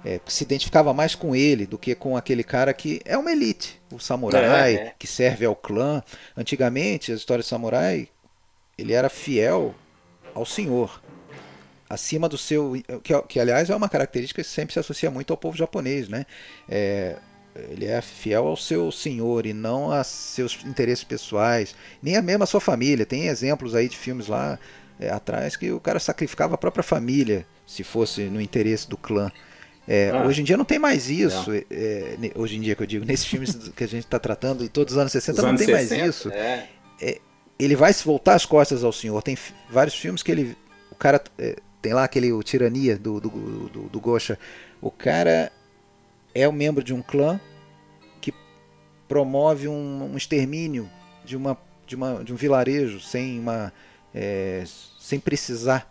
S3: é, se identificava mais com ele do que com aquele cara que é uma elite, o samurai, é, é. que serve ao clã. Antigamente, as histórias de samurai, ele era fiel ao senhor, acima do seu. Que, que aliás é uma característica que sempre se associa muito ao povo japonês, né? É, ele é fiel ao seu senhor e não a seus interesses pessoais, nem a mesma sua família. Tem exemplos aí de filmes lá é, atrás que o cara sacrificava a própria família se fosse no interesse do clã. É, ah, hoje em dia não tem mais isso. É, hoje em dia que eu digo, [laughs] nesses filmes que a gente está tratando, e todos os anos 60 os não anos tem 60, mais isso.
S2: É.
S3: é. ele vai se voltar as costas ao senhor. Tem vários filmes que ele. O cara. É, tem lá aquele o Tirania do, do, do, do Gosha. O cara é um membro de um clã que promove um, um extermínio de, uma, de, uma, de um vilarejo sem, uma, é, sem precisar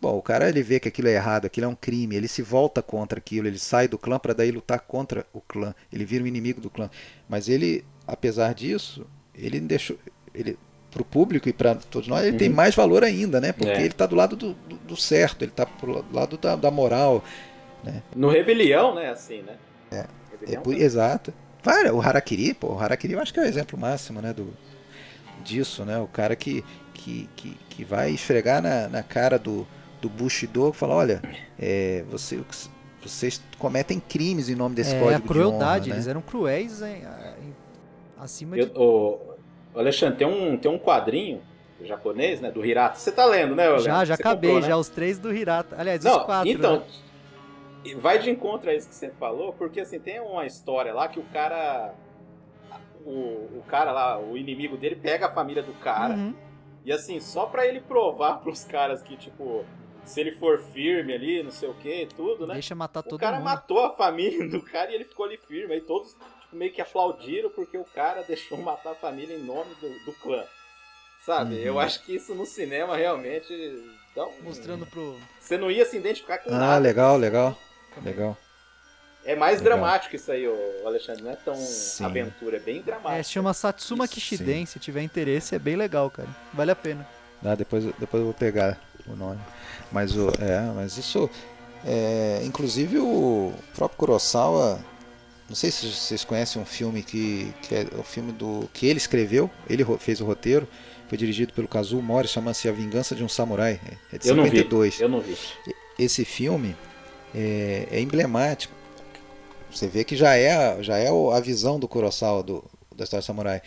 S3: Bom, o cara ele vê que aquilo é errado, aquilo é um crime, ele se volta contra aquilo, ele sai do clã para daí lutar contra o clã, ele vira um inimigo do clã. Mas ele, apesar disso, ele deixou, ele para o público e para todos nós, ele uhum. tem mais valor ainda, né? Porque é. ele está do lado do, do, do, certo, ele está do lado da, da moral. Né?
S2: No Rebelião, né? Assim, né?
S3: É, é por, exato. Vai, o Harakiri, pô, o Harakiri eu acho que é o exemplo máximo, né? Do, disso, né? O cara que, que, que, que vai esfregar na, na cara do, do Bushido fala, olha, é, você, vocês cometem crimes em nome desse é, código
S4: a crueldade,
S3: de honra,
S4: eles eram cruéis em, em, acima
S2: Eu,
S4: de...
S2: O, Alexandre, tem um, tem um quadrinho japonês, né? Do Hirata. Você tá lendo, né, Léo?
S4: Já, já
S2: Você
S4: acabei,
S2: comprou, né?
S4: já os três do Hirata. Aliás,
S2: Não,
S4: os quatro.
S2: então,
S4: né?
S2: vai de encontro a isso que você falou, porque assim, tem uma história lá que o cara. O, o cara lá, o inimigo dele, pega a família do cara.
S4: Uhum.
S2: E assim, só pra ele provar [laughs] pros caras que, tipo, se ele for firme ali, não sei o que, tudo, né?
S4: Deixa matar
S2: O
S4: todo
S2: cara
S4: mundo.
S2: matou a família do cara e ele ficou ali firme. Aí todos tipo, meio que aplaudiram porque o cara [laughs] deixou matar a família em nome do, do clã. Sabe?
S3: Uhum.
S2: Eu acho que isso no cinema realmente. Dá um...
S4: Mostrando pro.
S2: Você não ia se identificar com
S3: Ah,
S2: nada.
S3: legal, legal. Legal.
S2: É mais
S3: Legal.
S2: dramático isso aí, ô Alexandre. Não é tão
S3: Sim.
S2: aventura, é bem
S4: É,
S2: dramático.
S4: se chama Satsuma
S3: Sim.
S4: Kishiden. Se tiver interesse, é bem legal, cara. Vale a pena.
S3: Ah, depois, depois eu vou pegar o nome. Mas, o, é, mas isso. É, inclusive o próprio Kurosawa. Não sei se vocês conhecem um filme que, que é o filme do que ele escreveu. Ele fez o roteiro. Foi dirigido pelo Kazuo Mori. Chama-se A Vingança de um Samurai. É de
S2: eu não vi.
S3: 52.
S2: Eu não vi.
S3: esse filme é, é emblemático. Você vê que já é, já é a visão do Kurosawa do, da história samurai.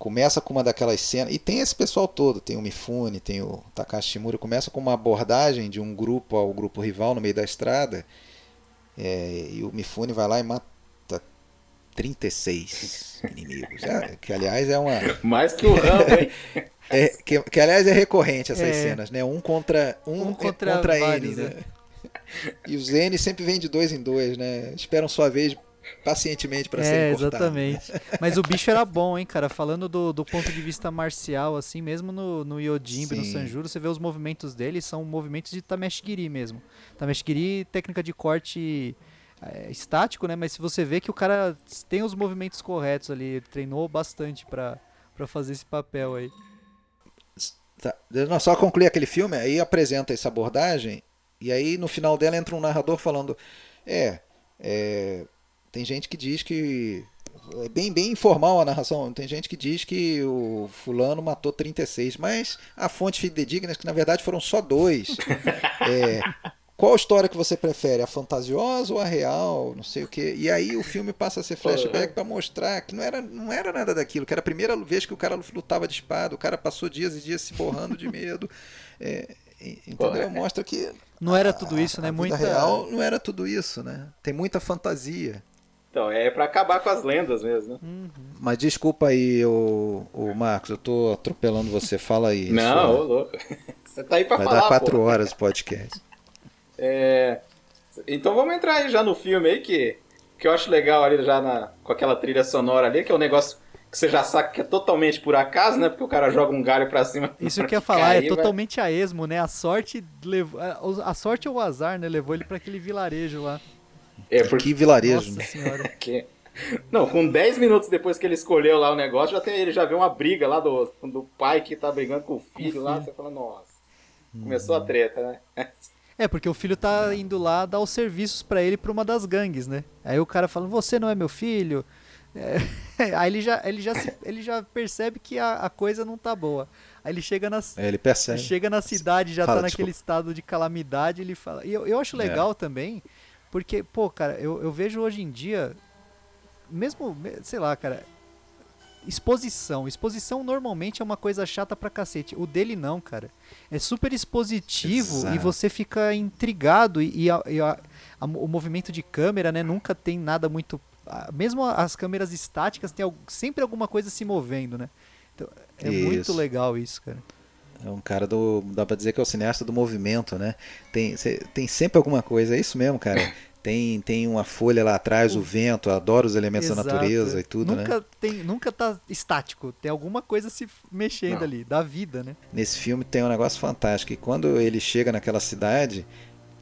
S3: Começa com uma daquelas cenas. E tem esse pessoal todo: tem o Mifune, tem o Takashi Shimura. Começa com uma abordagem de um grupo ao grupo rival no meio da estrada. É, e o Mifune vai lá e mata 36 [laughs] inimigos. É, que aliás é uma.
S2: Mais que o Rambo, hein? [laughs]
S3: É, que, que, aliás é recorrente essas
S4: É.
S3: cenas, né? Um contra um,
S4: Um
S3: é
S4: contra
S3: contra,
S4: vários,
S3: N, né? [laughs] E os N sempre vêm de dois em dois, né? Esperam sua vez pacientemente para
S4: é,
S3: serem cortados.
S4: exatamente. Mas o bicho era bom, hein, cara. Falando do, do ponto de vista marcial, assim, mesmo no, no Yojimbe, no. Sanjuro, você vê os movimentos dele, são movimentos de Tameshigiri mesmo. Tameshigiri, técnica de corte é, estático, né? Mas se você vê que o cara tem os movimentos corretos ali, ele treinou bastante pra fazer esse papel aí.
S3: Tá. Não, só concluir aquele filme, aí apresenta essa abordagem, e aí no final dela entra um narrador falando: É, é, tem gente que diz que. É bem, bem informal a narração. Tem gente que diz que o fulano matou 36, mas a fonte fidedigna é que na verdade foram só dois. [laughs] É, qual história que você prefere, a fantasiosa ou a real? Não sei o que. E aí o filme passa a ser flashback para mostrar que não era, não era nada daquilo, que era a primeira vez que o cara lutava de espada, o cara passou dias e dias se borrando de medo. É, e- entendeu?
S2: É.
S3: Mostra que
S4: Não era tudo isso,
S3: a,
S4: né? Muita.
S3: real não era tudo isso, né? Tem muita fantasia.
S2: Então, é pra acabar com as lendas mesmo, né?
S4: Uhum.
S3: Mas desculpa aí, o, o Marcos, eu tô atropelando você. Fala aí.
S2: Não, ô louco. [laughs] Você tá aí pra
S3: vai
S2: falar,
S3: dar quatro
S2: pô.
S3: horas o podcast. [laughs]
S2: É... Então vamos entrar aí já no filme aí, que, que eu acho legal ali já na, com aquela trilha sonora ali, que é um negócio que você já sabe que é totalmente por acaso, né? Porque o cara joga um galho pra cima.
S4: Isso que eu ia falar, é
S2: vai-
S4: totalmente a esmo, né? A sorte levou. A sorte ou o azar, né? Levou ele pra aquele vilarejo lá.
S2: É, porque...
S3: Que vilarejo,
S4: Nossa
S3: né?
S4: senhora. [laughs]
S2: que- Não, com 10 minutos depois que ele escolheu lá o negócio, já tem, ele já vê uma briga lá do, do pai que tá brigando com o filho lá, você fala, nossa, começou a treta, né? [laughs]
S4: É, porque o filho tá indo lá dar os serviços pra ele pra uma das gangues, né? Aí o cara fala, você não é meu filho. É, [laughs] Aí ele já, ele, já se- ele já percebe que a, a coisa não tá boa. Aí ele chega na,
S3: É, ele percebe.
S4: chega na cidade, já
S3: Fala,
S4: tá naquele estado de calamidade, ele fala. E eu, eu acho legal também, porque, pô, cara, eu, eu vejo hoje em dia, mesmo, me- sei lá, cara, exposição. Exposição normalmente é uma coisa chata pra cacete. O dele não, cara. É super expositivo e
S3: Exato.
S4: você fica intrigado e, e a- e a- a- o movimento de câmera, né, nunca tem nada muito. Mesmo as câmeras estáticas tem sempre alguma coisa se movendo, né? Então, é muito
S3: Isso.
S4: legal isso, cara.
S3: É um cara do. Dá pra dizer que é o cineasta do movimento, né? Tem, cê- tem sempre alguma coisa, é isso mesmo, cara. [coughs] Tem, tem uma folha lá atrás, o vento, adoro os elementos da
S4: Exato.
S3: natureza e tudo, né?
S4: nunca Tem, nunca tá estático. Tem alguma coisa se mexendo
S2: Não.
S4: ali, da vida, né?
S3: Nesse filme tem um negócio fantástico. E quando ele chega naquela cidade,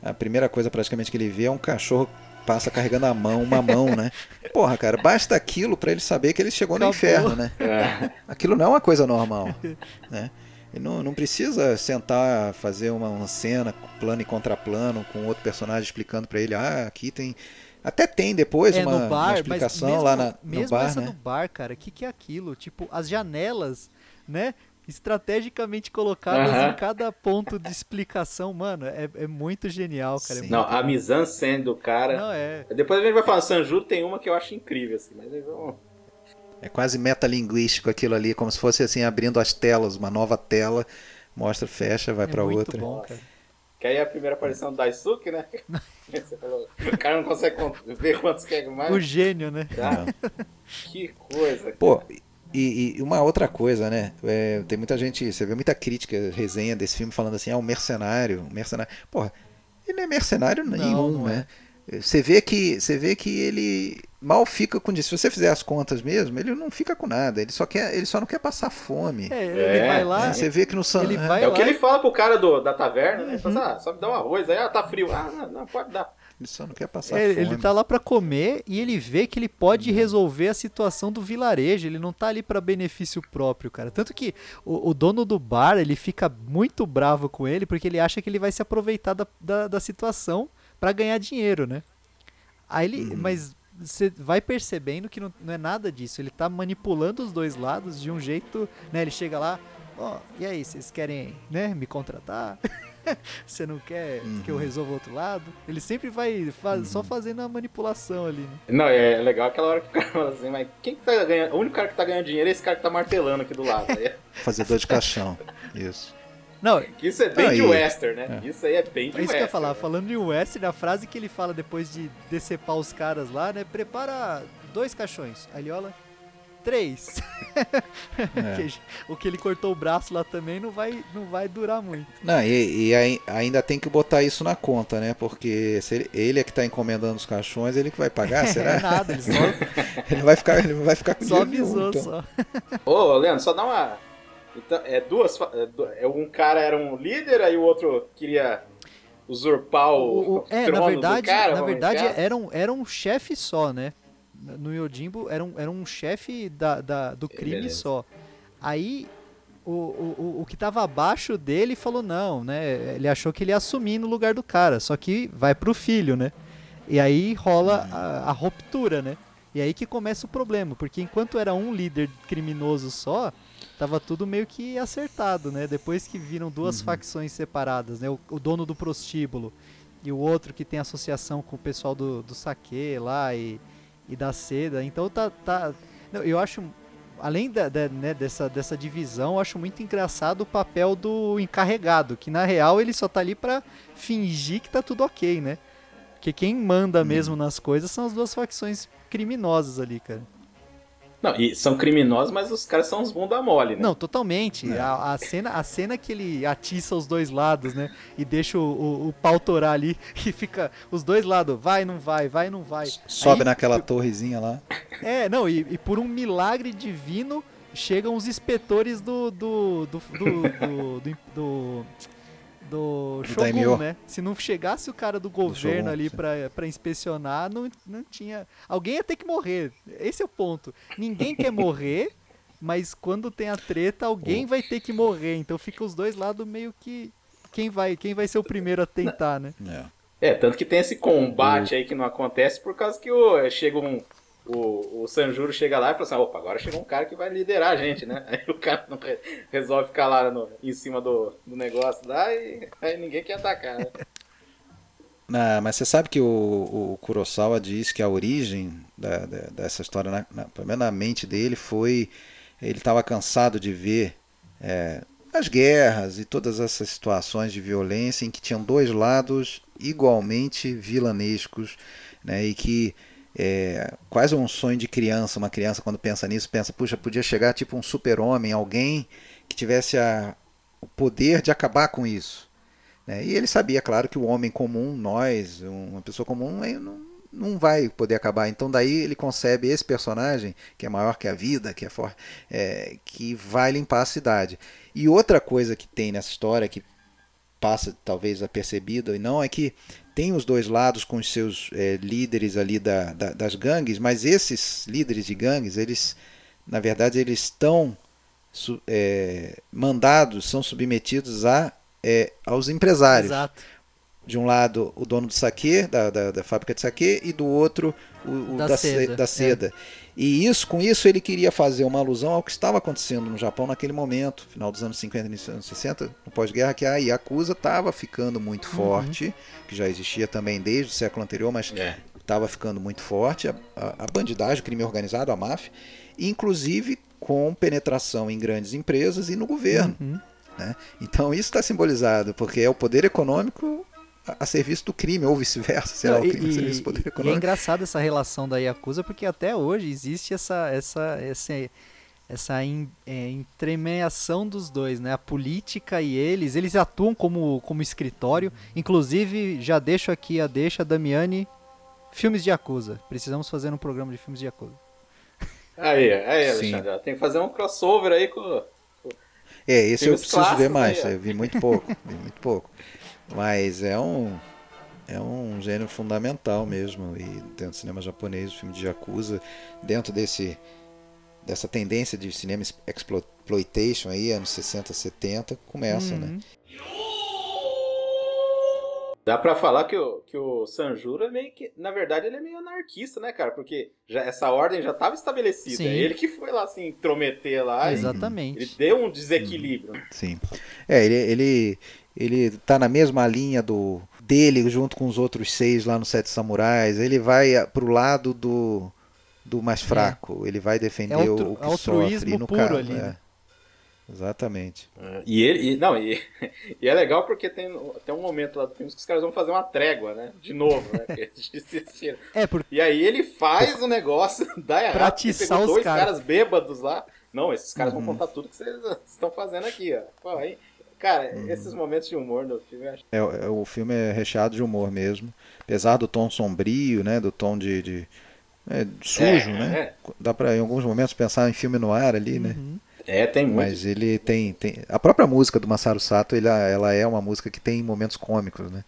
S3: a primeira coisa praticamente que ele vê é um cachorro que passa carregando a mão, uma mão, né? [laughs] Porra, cara, basta aquilo pra ele saber que ele chegou no
S4: Acabou.
S3: inferno, né?
S2: É.
S3: Aquilo não é uma coisa normal, [laughs] né? Ele não, não precisa sentar, fazer uma, uma cena plano e contraplano com outro personagem explicando pra ele, ah, aqui tem... Até tem depois
S4: é
S3: uma,
S4: no
S3: uma
S4: bar, mas
S3: explicação
S4: mesmo,
S3: lá na, no
S4: mesmo
S3: bar,
S4: essa
S3: né?
S4: no bar, cara, o que, que é aquilo? Tipo, as janelas, né? Estrategicamente colocadas
S2: Aham.
S4: em cada ponto de explicação, mano, é, é muito genial, cara. é
S3: Sim.
S2: Não,
S4: muito-
S2: a mise-en-scène do cara...
S4: Não, é.
S2: Depois a gente vai falar, Sanjuro tem uma que eu acho incrível, assim, mas aí vamos...
S3: É quase metalinguístico aquilo ali, como se fosse assim, abrindo as telas, uma nova tela, mostra, fecha, vai
S4: É
S3: pra
S4: muito
S3: outra.
S4: bom, cara.
S2: Que aí é a primeira aparição do Daisuke, né? [laughs] Falou, o cara não consegue con- ver quantos quer mais.
S4: O gênio, né?
S2: Cara, que coisa.
S3: Pô, e, e uma outra coisa, né? É, tem muita gente, você vê muita crítica, resenha desse filme falando assim, ah, um mercenário, um mercenário. Porra, ele não é mercenário nenhum,
S4: não
S3: né? Você vê que você vê que ele mal fica com isso. Se você fizer as contas mesmo, ele não fica com nada. Ele só quer, ele só não quer passar fome.
S4: É, ele
S2: É,
S4: vai lá?
S3: Você vê que no San-
S4: ele
S3: é,
S4: vai
S2: É o que ele fala pro cara do, da taverna, né? Ele fala assim, ah, só me dá um arroz. Aí, ah, tá frio. Ah, não, não pode dar.
S3: ele só não quer passar
S4: É,
S3: fome.
S4: ele tá lá pra comer e ele vê que ele pode resolver a situação do vilarejo. Ele não tá ali pra benefício próprio, cara. Tanto que o, o dono do bar, ele fica muito bravo com ele porque ele acha que ele vai se aproveitar da, da, da situação pra ganhar dinheiro, né? Aí ele, mas você vai percebendo que não, não é nada disso. Ele tá manipulando os dois lados de um jeito, né? Ele chega lá, ó, e aí, vocês querem, né, me contratar? [laughs] Você não quer que eu resolva o outro lado? Ele sempre vai fa- só fazendo a manipulação ali, né?
S2: Não, é legal aquela hora que o cara [laughs] fala assim, mas quem que tá ganhando? O único cara que tá ganhando dinheiro é esse cara que tá martelando aqui do lado. [laughs] Aí,
S3: Fazedor de caixão. Isso.
S4: Não,
S2: isso é bem
S3: Não,
S2: de western, né? Isso aí é bem de
S4: é isso que eu
S2: western.
S4: ia falar.
S2: né?
S4: Falando em Western, a frase que ele fala depois de decepar os caras lá, né? Prepara dois caixões. Aí ele olha, três. [laughs] Que- o que ele cortou o braço lá também não vai, não vai durar muito.
S3: Não, e, e ai- ainda tem que botar isso na conta, né? Porque se ele, ele é que tá encomendando os caixões, ele que vai pagar, [laughs]
S4: É
S3: será?
S4: nada, ele só, [laughs]
S3: ele vai ficar, ele vai ficar com
S4: só
S3: dinheiro nenhum,
S4: avisou,
S3: então.
S4: só.
S2: Ô, Leandro, só dá uma. Então, é duas. é é um cara era um líder, aí o outro queria usurpar o,
S4: O- o- é,
S2: trono
S4: na verdade,
S2: do cara.
S4: na verdade era um, era um chefe só, né? No Yojimbo era um, era um chefe da, da- do crime
S2: beleza.
S4: só. Aí o, o, o- o que tava abaixo dele falou não, né? Ele achou que ele ia assumir no lugar do cara, só que vai pro filho, né? E aí rola a, a ruptura, né? E aí que começa o problema, porque enquanto era um líder criminoso só, tava tudo meio que acertado, né? Depois que viram duas facções separadas, né? O, o dono do prostíbulo e o outro que tem associação com o pessoal do, do saque lá e, e da seda. Então tá. tá não, eu acho. Além da, da- né, dessa, dessa divisão, eu acho muito engraçado o papel do encarregado, que na real ele só tá ali pra fingir que tá tudo ok, né? Porque quem manda mesmo nas coisas são as duas facções criminosas ali, cara.
S2: Não, e são criminosos, mas os caras são uns bunda mole, né?
S4: Não, totalmente. A, a cena, a cena que ele atiça os dois lados, né? E deixa o, o, o pau torar ali [laughs] e fica os dois lados, vai, não vai, vai, não vai.
S3: Sobe
S4: Aí-
S3: naquela torrezinha lá.
S4: É, não, e, e por um milagre divino chegam os inspetores do. do. do. do. do, do, do, do Shogun,
S3: daimyo.
S4: né? Se não chegasse o cara do governo
S3: Shogun,
S4: ali pra inspecionar, não, não tinha. Alguém ia ter que morrer. Esse é o ponto. Ninguém quer [laughs] morrer, mas quando tem a treta, alguém vai ter que morrer. Então fica os dois lados meio que. Quem vai, quem vai ser o primeiro a tentar, né?
S3: É.
S2: É, tanto que tem esse combate aí que não acontece por causa que o, chega um. O, o Sanjuro chega lá e fala assim: opa, agora chegou um cara que vai liderar a gente, né? [laughs] Aí o cara não re- resolve ficar lá no, em cima do, do negócio lá e aí ninguém quer atacar, né?
S3: Na- [laughs] mas você sabe que o, o Kurosawa diz que a origem da- da- dessa história, na, na, pelo menos na mente dele, foi. Ele estava cansado de ver é, as guerras e todas essas situações de violência em que tinham dois lados igualmente vilanescos, né, e que é quase um sonho de criança. Uma criança, quando pensa nisso, pensa: puxa, podia chegar tipo um super-homem, alguém que tivesse a, o poder de acabar com isso. né? E ele sabia, claro, que o homem comum, nós, uma pessoa comum, não, não vai poder acabar. Então daí ele concebe esse personagem, que é maior que a vida, que é forte, é, que vai limpar a cidade. E outra coisa que tem nessa história, que passa talvez apercebido e não, é que tem os dois lados com os seus é, líderes ali da, da- das gangues, mas esses líderes de gangues, eles, na verdade, eles estão é, mandados, são submetidos a, é, aos empresários.
S4: Exato.
S3: De um lado, o dono do saque, da, da, da fábrica de saque, e do outro, o, o
S4: Da seda,
S3: da
S4: é.
S3: seda. E isso, com isso, ele queria fazer uma alusão ao que estava acontecendo no Japão naquele momento, final dos anos 50 e início dos anos 60, no pós-guerra, que a Yakuza estava ficando muito
S4: Uhum.
S3: forte, que já existia também desde o século anterior, mas
S2: É.
S3: estava ficando muito forte, a, a, a bandidagem, o crime organizado, a máfia, inclusive com penetração em grandes empresas e no governo.
S4: Uhum.
S3: Né? Então isso está simbolizado, porque é o poder econômico a, serviço do crime, ou vice-versa, sei lá, o
S4: e,
S3: crime a serviço do poder
S4: e- e é
S3: econômico.
S4: engraçado essa relação da Yakuza, porque até hoje existe essa essa essa, essa en- é, entremeação dos dois, né? A política e eles, eles atuam como, como escritório. Inclusive, já deixo aqui a deixa, Damiani, filmes de Yakuza. Precisamos fazer um programa de filmes de Yakuza.
S2: Aí, aí,
S3: Sim.
S2: Alexandre. Tem que fazer um crossover aí com.
S3: É, esse eu preciso ver mais,
S2: aí,
S3: eu vi muito pouco, vi muito pouco. [laughs] Mas é um é um gênero fundamental mesmo e dentro do cinema japonês, o filme de Yakuza, dentro desse dessa tendência de cinema exploitation aí, anos 60, 70, começa, né?
S4: Uhum.
S2: Dá pra falar que o, que o Sanjuro é meio que. Na verdade, ele é meio anarquista, né, cara? Porque já, essa ordem já estava estabelecida.
S4: Sim.
S2: É ele que foi lá, assim, intrometer lá.
S4: Exatamente.
S2: Ele deu um desequilíbrio.
S3: Sim. É, ele, ele, ele tá na mesma linha do dele junto com os outros seis lá no Sete Samurais. Ele vai ah, pro lado do, do mais fraco. Ele vai defender
S4: É altru-
S3: o, o que
S4: altruísmo
S3: sofre. E no
S4: puro
S3: caso,
S4: ali,
S3: é.
S4: né?
S3: Exatamente.
S2: E ele. E, não, e, [laughs] e é legal porque tem, tem um momento lá do filme que os caras vão fazer uma trégua, né? De novo, né? [laughs]
S4: É, porque
S2: E aí ele faz o negócio, [laughs] dá errado.
S4: Pra atiçar os
S2: dois
S4: caras.
S2: caras bêbados lá. Não, esses caras
S3: Uhum.
S2: vão contar tudo que vocês estão fazendo aqui, ó. Pô, aí, cara,
S3: Uhum.
S2: esses momentos de humor no filme, eu acho
S3: É, é, o filme é recheado de humor mesmo. Apesar do tom sombrio, né? Do tom de. de- é, sujo,
S2: É,
S3: né?
S2: é.
S3: Dá pra em alguns momentos pensar em filme no ar ali, né?
S4: Uhum.
S2: É, tem muito.
S3: Mas ele tem, tem. A própria música do Masaru Sato, ele, ela é uma música que tem momentos cômicos, né?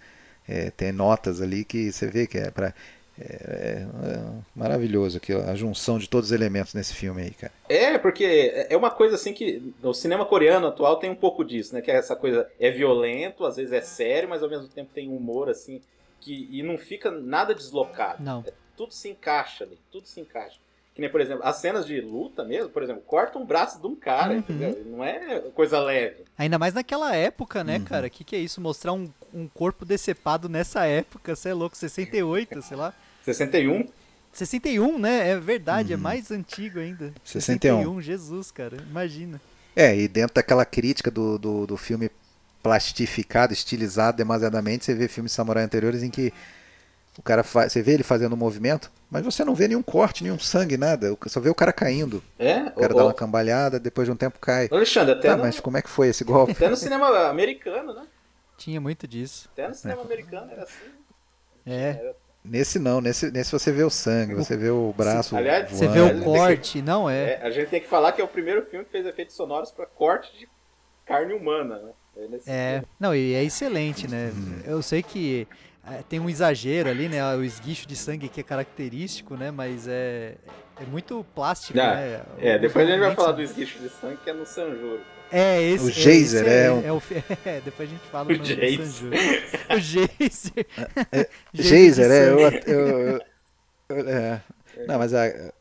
S3: É, tem notas ali que você vê que é pra. É, é- é maravilhoso aquilo, a junção de todos os elementos nesse filme aí, cara.
S2: É, porque é uma coisa assim que o cinema coreano atual tem um pouco disso, né? Que é essa coisa é violento, às vezes é sério, mas ao mesmo tempo tem humor assim que e não fica nada deslocado.
S4: Não.
S2: Tudo se encaixa ali, tudo se encaixa. Que nem, por exemplo, as cenas de luta mesmo, por exemplo, corta um braço de um cara,
S4: Uhum.
S2: entendeu? Não é coisa leve.
S4: Ainda mais naquela época, né,
S3: Uhum.
S4: cara? O que, que é isso? Mostrar um, um corpo decepado nessa época, você é louco, 68, sei lá.
S2: 61,
S4: 61, né? É verdade, é
S3: Uhum.
S4: mais antigo ainda.
S3: 61.
S4: Jesus, cara, imagina.
S3: É, e dentro daquela crítica do, do, do filme plastificado, estilizado demasiadamente, você vê filmes samurai anteriores em que o cara faz, você vê ele fazendo um movimento, mas você não vê nenhum corte, nenhum sangue, nada. Só vê o cara caindo.
S2: é?
S3: O cara
S2: o,
S3: dá uma cambalhada, depois de um tempo cai.
S2: Alexandre, até,
S3: Tá,
S2: no,
S3: mas como é que foi esse golpe?
S2: até no cinema americano, né?
S4: Tinha muito disso.
S2: Até no cinema americano era assim.
S4: É.
S3: Nesse não, nesse, nesse você vê o sangue, você vê o braço.
S2: Aliás,
S4: Você vê o corte, não é?
S2: É, a gente tem que falar que é o primeiro filme que fez efeitos sonoros para corte de carne humana, né? É
S4: É,
S2: filme.
S4: não, e é excelente, né? Eu sei que é, tem um exagero ali, né? O esguicho de sangue que é característico, né? Mas é, é muito plástico,
S2: Ah,
S4: né?
S2: É, depois a gente vai falar do esguicho de sangue que é no Sanjuro.
S4: É, esse.
S3: O
S4: é,
S3: Geyser
S4: esse
S3: é um-
S4: é o [laughs] é, depois a gente fala
S2: O
S4: no, no
S2: Geyser.
S4: Sanjuro. O [laughs] Geyser.
S3: Geyser, é, eu,
S4: sangue.
S3: eu, eu- eu- é. Não, mas a-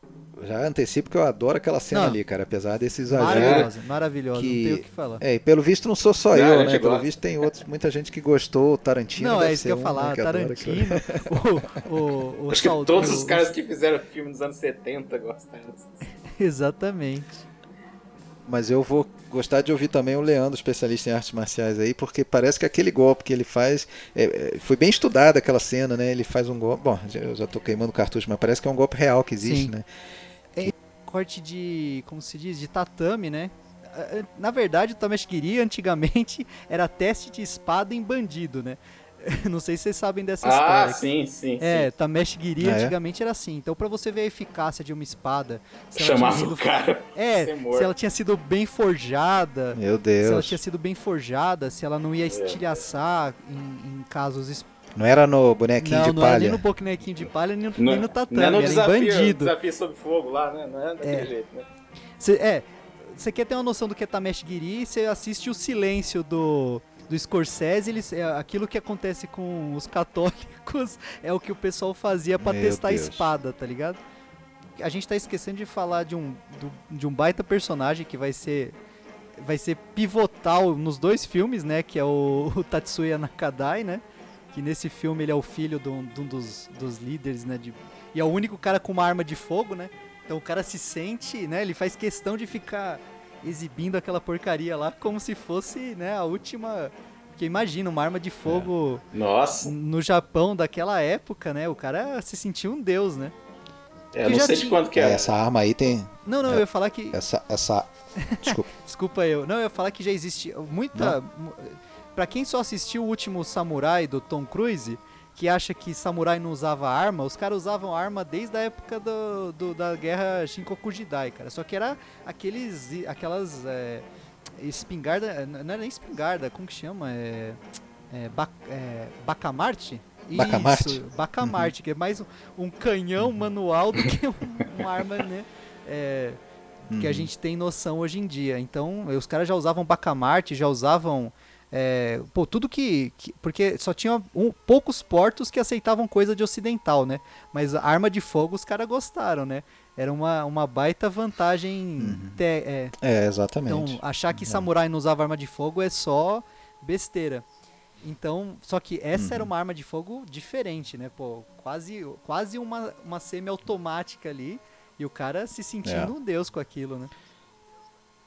S3: já antecipo que eu adoro aquela cena
S4: Não.
S3: ali, cara, apesar desse exagero.
S4: Maravilhosa, maravilhosa,
S3: que-
S4: não tem o que falar.
S3: É, e pelo visto não sou só
S2: Não,
S3: eu, né? Pelo
S2: gosta.
S3: visto tem outros, muita gente que gostou, Tarantino.
S4: Não,
S3: deve
S4: é isso
S3: ser
S4: que eu ia
S3: um,
S4: falar,
S3: né, que adora aquilo.
S4: Tarantino, o, o, o
S2: Acho que todos
S4: o-
S2: os caras que fizeram filme dos anos 70 gostaram. [laughs]
S4: Exatamente.
S3: Mas eu vou gostar de ouvir também o Leandro, especialista em artes marciais aí, porque parece que aquele golpe que ele faz. é, é, foi bem estudada aquela cena, né? Ele faz um golpe. Bom, eu já tô queimando cartucho, mas parece que é um golpe real que existe,
S4: Sim.
S3: né?
S4: Corte de, como se diz, de tatame, né? Ah, Na verdade, o Tameshkiri antigamente [laughs] era teste de espada em bandido, né? [laughs] Não sei se vocês sabem dessa
S2: Ah,
S4: história.
S2: sim, sim,
S4: É,
S2: sim.
S4: Tameshkiri
S3: Ah, é?
S4: antigamente era assim. Então, pra você ver a eficácia de uma espada, se ela tinha
S2: Chamava
S4: sido
S2: o cara.
S4: É, se ela tinha sido bem forjada,
S3: Meu
S4: se ela
S3: Deus.
S4: tinha sido bem forjada, se ela não ia estilhaçar em, em casos.
S3: Não era no bonequinho
S4: Não,
S3: de
S4: não era
S3: palha.
S4: nem no bonequinho de palha, nem no,
S2: Não,
S4: nem no tatame,
S2: não é no
S4: era
S2: desafio,
S4: em bandido.
S2: desafio sob fogo lá, né? Não é daquele
S4: É.
S2: jeito, né?
S4: Cê, é, você quer ter uma noção do que é Tameshgiri, você assiste o silêncio do, do Scorsese, eles, é, aquilo que acontece com os católicos [laughs] é o que o pessoal fazia pra
S3: Meu
S4: testar
S3: Deus.
S4: a espada, tá ligado? A gente tá esquecendo de falar de um, do- de um baita personagem que vai ser vai ser pivotal nos dois filmes, né, que é o, [laughs] o Tatsuya Nakadai, né? Que nesse filme ele é o filho de um, de um dos, dos líderes, né? De, e é o único cara com uma arma de fogo, né? Então o cara se sente, né? Ele faz questão de ficar exibindo aquela porcaria lá como se fosse, né, a última. Porque imagina, uma arma de fogo
S2: Nossa.
S4: no Japão daquela época, né? O cara se sentia um deus, né?
S2: É,
S4: Que
S2: não sei de
S4: tinha-
S2: quanto que é.
S3: Essa arma aí tem.
S4: Não, não, eu ia falar que.
S3: Essa. essa... [laughs] Desculpa.
S4: Desculpa eu. Não, eu ia falar que já existe muita. mu- Pra quem só assistiu o último Samurai do Tom Cruise, que acha que samurai não usava arma, os caras usavam arma desde a época do, do- da guerra Shinkoku Jidai, cara. Só que era aqueles. aquelas. É, espingarda. Não era nem espingarda, como que chama? É. É, é, Bacamarte?
S3: Bacamarte?
S4: Isso, Bacamarte, que é mais um, um canhão manual do que um- uma arma, né? É, que a
S3: Uhum.
S4: gente tem noção hoje em dia. Então, os caras já usavam Bacamarte, já usavam. É, pô, tudo que, que- Porque só tinha um- poucos portos que aceitavam coisa de ocidental, né? Mas arma de fogo os caras gostaram, né? Era uma, uma baita vantagem. te- é,
S3: É, exatamente.
S4: então, achar que samurai não usava arma de fogo é só besteira. Então, só que essa era uma arma de fogo diferente, né? Pô, quase, quase uma, uma semi-automática ali. E o cara se sentindo
S3: É.
S4: um deus com aquilo, né?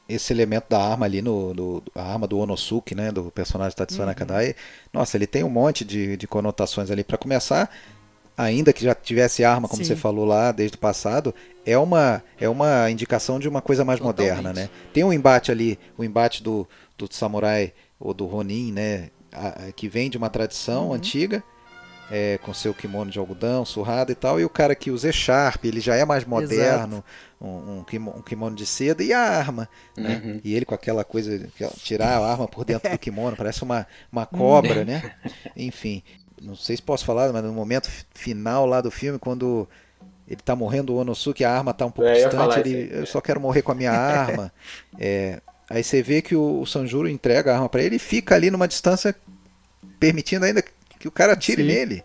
S3: Esse elemento da arma ali, no, do- a arma do Onosuke, né, do personagem Tatsuya
S4: Uhum.
S3: Nakadai, nossa, ele tem um monte de, de conotações ali. Para começar, ainda que já tivesse arma, como
S4: Sim.
S3: você falou lá desde o passado, é uma, é uma indicação de uma coisa mais
S4: Totalmente.
S3: moderna, né? Tem um embate ali, o embate do, do samurai ou do Ronin, né, a- a- que vem de uma tradição
S4: Uhum.
S3: antiga, é, com seu kimono de algodão, surrado e tal, e o cara que usa Sharp, ele já é mais moderno, um, um kimo- um kimono de seda e a arma, né?
S2: Uhum.
S3: E ele com aquela coisa, aquela- tirar a arma por dentro do [laughs] kimono, parece uma, uma cobra, né? [laughs] Enfim, não sei se posso falar, mas no momento fi- final lá do filme, quando ele tá morrendo o Onosuke, a arma tá um pouco
S2: É, eu
S3: distante,
S2: falar
S3: ele,
S2: aí.
S3: eu só quero morrer com a minha arma. [laughs] É, aí você vê que o, o Sanjuro entrega a arma para ele e fica ali numa distância permitindo ainda que o cara atire
S4: Sim.
S3: nele,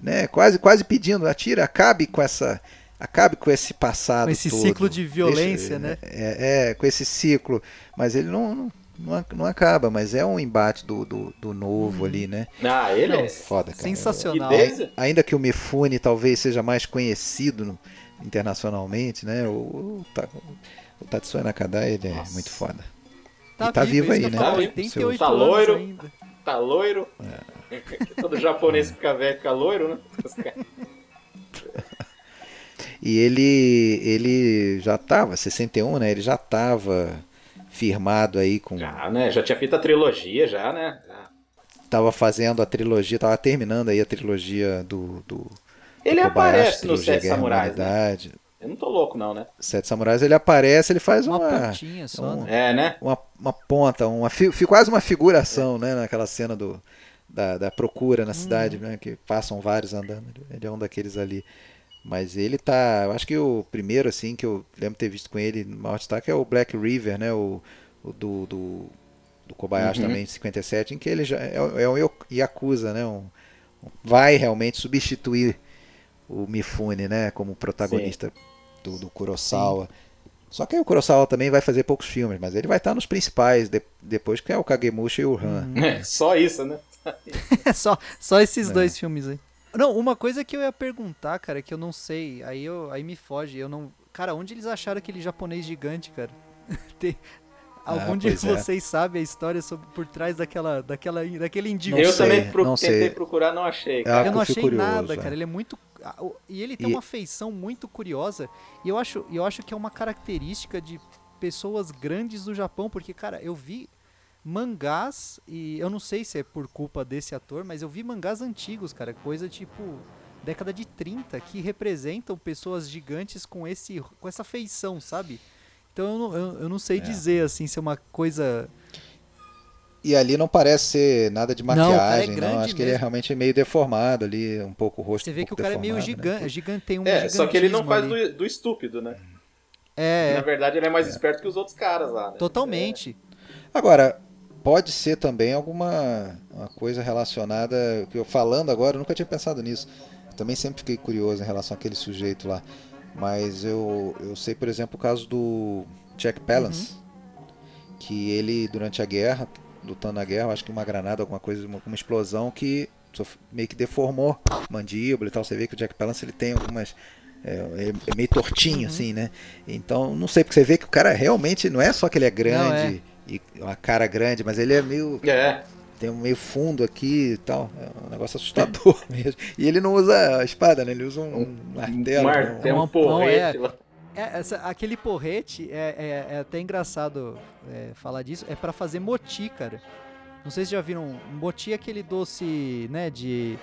S3: né? Quase, quase pedindo, atira, acabe com essa, acabe com esse passado
S4: Com esse
S3: todo.
S4: ciclo de violência,
S3: Deixa-
S4: né?
S3: É, é, com esse ciclo, mas ele não, não, não ac- não acaba, mas é um embate do, do, do novo ali, né?
S2: Ah, ele
S4: Não,
S2: é.
S3: Foda, cara.
S4: Sensacional.
S3: Ainda que o Mifune talvez seja mais conhecido no- internacionalmente, né? O, o, o Tatsuya Nakadai, ele é
S2: Nossa.
S3: muito foda.
S4: Tá,
S3: E tá
S4: vivo,
S3: vivo aí,
S4: que eu
S3: né?
S2: Tá.
S4: 88
S2: Tá
S4: anos
S2: loiro.
S4: ainda.
S2: Tá loiro. Todo japonês fica velho, fica loiro, né?
S3: E ele, ele já tava, 61, né? Ele já tava firmado aí com.
S2: Já, né? Já tinha feito a trilogia, já, né? Já.
S3: Tava fazendo a trilogia, tava terminando aí a trilogia do. do
S2: Ele
S3: do Kobayashi,
S2: aparece nos
S3: trilogia
S2: Sete Samurais, né? Eu não tô louco, não, né?
S3: Sete Samurais, ele aparece, ele faz
S4: Uma
S3: uma.
S4: pontinha só,
S3: um-
S4: né?
S2: É, né?
S3: uma, uma ponta, uma quase uma figuração, né, naquela cena do, da, da procura na cidade, né, que passam vários andando. Ele é um daqueles ali. Mas ele tá, eu acho que o primeiro assim que eu lembro de ter visto com ele no maior destaque é o Black River, né, o, o do, do do Kobayashi
S2: Uhum.
S3: também de 57, em que ele já é, é um Yakuza, né, um, vai realmente substituir o Mifune, né, como protagonista do, do Kurosawa. Só que aí o Kurosawa também vai fazer poucos filmes, mas ele vai estar nos principais de- depois que é o Kagemusha e o Han.
S2: É, só isso, né? [laughs]
S4: só, só esses
S3: É.
S4: dois filmes aí. Não, uma coisa que eu ia perguntar, cara, que eu não sei, aí, eu, aí me foge, eu não... Cara, onde eles acharam aquele japonês gigante, cara? [laughs] Tem- Algum
S3: Ah,
S4: de
S3: é.
S4: vocês sabe a história sobre, por trás daquela, daquela, daquele indivíduo?
S2: eu também pro-
S3: não
S2: tentei
S3: sei.
S2: procurar, não achei.
S3: É
S2: Cara.
S4: Eu não achei
S3: curioso,
S4: nada,
S3: é.
S4: cara. Ele é muito. E ele tem
S3: E-
S4: uma feição muito curiosa. E eu acho, eu acho que é uma característica de pessoas grandes do Japão, porque, cara, eu vi mangás, e eu não sei se é por culpa desse ator, mas eu vi mangás antigos, cara. Coisa tipo. Década de 30, que representam pessoas gigantes com, esse, com essa feição, sabe? Então eu não, eu, eu não sei
S3: É.
S4: dizer assim se é uma coisa.
S3: E ali não parece ser nada de
S4: Não, o cara é
S3: maquiagem, não.
S4: grande
S3: Acho que ele é realmente meio deformado ali, um pouco o rosto.
S4: Você
S3: um
S4: vê que o cara é meio
S3: né?
S4: gigante, gigante tem um
S2: É, só que ele não faz do, do estúpido, né?
S4: É,
S2: Na verdade, ele é mais esperto que os outros caras lá. Né?
S4: totalmente.
S3: Agora, pode ser também alguma uma coisa relacionada. que eu falando agora, eu nunca tinha pensado nisso. Eu também sempre fiquei curioso em relação àquele sujeito lá. Mas eu, eu sei, por exemplo, o caso do Jack Palance. Que ele, durante a guerra, lutando na guerra, eu acho que uma granada, alguma coisa, uma, uma explosão que meio que deformou a mandíbula e tal. Você vê que o Jack Palance ele tem algumas é, é meio tortinho, uhum. assim, né? Então, não sei, porque você vê que o cara realmente não é só que ele é grande não, é. e uma cara grande, mas ele é meio.
S2: É.
S3: Tem um meio fundo aqui e tal. É um negócio assustador [laughs] mesmo. E ele não usa a espada, né? Ele usa um, um martelo. Um
S2: martelo, um, um porrete lá.
S4: É, essa, aquele porrete é, é, é até engraçado é, falar disso. É para fazer moti, cara. Não sei se já viram. Moti é aquele doce, né, de,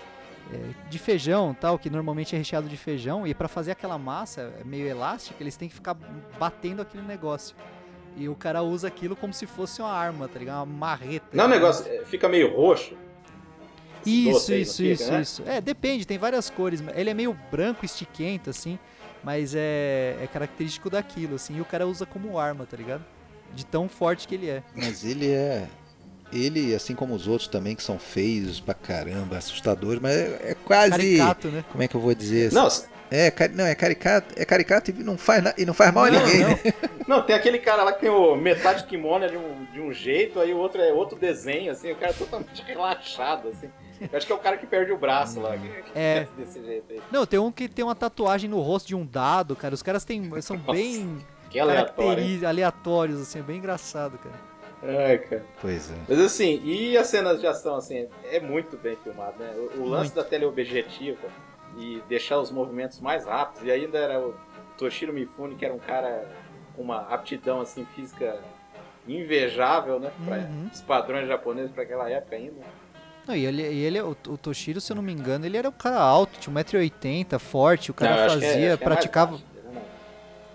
S4: é, de feijão tal, que normalmente é recheado de feijão. E para fazer aquela massa meio elástica, eles têm que ficar batendo aquele negócio. E o cara usa aquilo como se fosse uma arma, tá ligado? Uma marreta.
S2: Não, o negócio é, fica meio roxo.
S4: Isso, isso, fica, isso, né? isso. É, depende, tem várias cores. Ele é meio branco, estiquento, assim. Mas é, é característico daquilo, assim. E o cara usa como arma, tá ligado? De tão forte que ele é.
S3: Mas ele é. Ele, assim como os outros também, que são feios pra caramba, assustadores, mas é, é quase.
S4: Caricato, né?
S3: Como é que eu vou dizer?
S2: Não,
S3: é, não, é caricato, é caricato e não faz, e não faz mal não, a ninguém.
S2: Não.
S3: Né? [laughs]
S2: não, tem aquele cara lá que tem o metade kimono é de um, de um jeito, aí o outro é outro desenho, assim, o cara é totalmente [laughs] relaxado, assim. Eu acho que é o cara que perde o braço lá.
S4: É. [laughs] Desse jeito aí. Não, tem um que tem uma tatuagem no rosto de um dado, cara. Os caras têm, são Nossa, bem
S2: que aleatório,
S4: aleatórios, assim, é bem engraçado, cara.
S2: Ai, cara.
S3: Pois é.
S2: Mas assim, e as cenas de ação, assim, é muito bem filmado, né? O, o lance muito. da teleobjetiva e deixar os movimentos mais rápidos. E ainda era o Toshiro Mifune, que era um cara com uma aptidão, assim, física invejável, né? Para uhum. os padrões japoneses para aquela época ainda.
S4: Não, e ele, e ele o, o, Toshiro, se eu não me engano, ele era um cara alto, tinha 1,80m, forte, o cara não, fazia, que é, praticava. mais, baixo,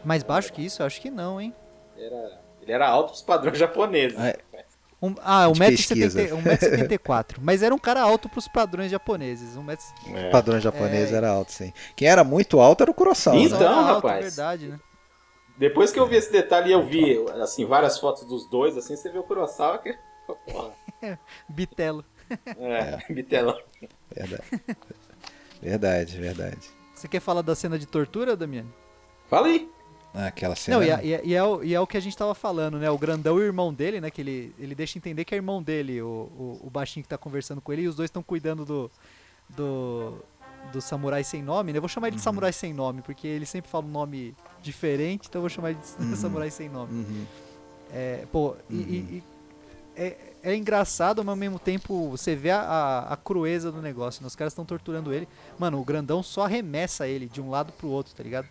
S4: mais baixo que isso? Eu acho que não, hein?
S2: Era, ele era alto pros padrões japoneses.
S4: É. Um, ah, 1,74m. Mas era um cara alto pros padrões japoneses. Um metro...
S3: é. Padrões japoneses é. era alto, sim. Quem era muito alto era o Kurosawa.
S2: Então,
S3: né?
S2: rapaz. Alto,
S4: verdade, né?
S2: Depois que eu vi esse detalhe e eu vi assim, várias fotos dos dois, assim, você vê o Kurosawa que. [laughs]
S4: Bitelo.
S2: É, é. [laughs] bitelão.
S3: Verdade. verdade, verdade.
S4: Você quer falar da cena de tortura, Damiani?
S2: Fala aí.
S3: Ah, aquela cena.
S4: Não, e, é, e, é, e, é o, e é o que a gente tava falando, né? O grandão e o irmão dele, né? Que ele, ele deixa entender que é irmão dele, o, o, o baixinho que tá conversando com ele, e os dois estão cuidando do. do. do samurai sem nome, né? Eu vou chamar ele de uhum. samurai sem nome, porque ele sempre fala um nome diferente, então eu vou chamar ele de uhum. [laughs] samurai sem nome.
S3: Uhum.
S4: É, pô, e, e é, é engraçado, mas ao mesmo tempo você vê a, a, a crueza do negócio. Né? Os caras estão torturando ele. Mano, o grandão só arremessa ele de um lado pro outro, tá ligado?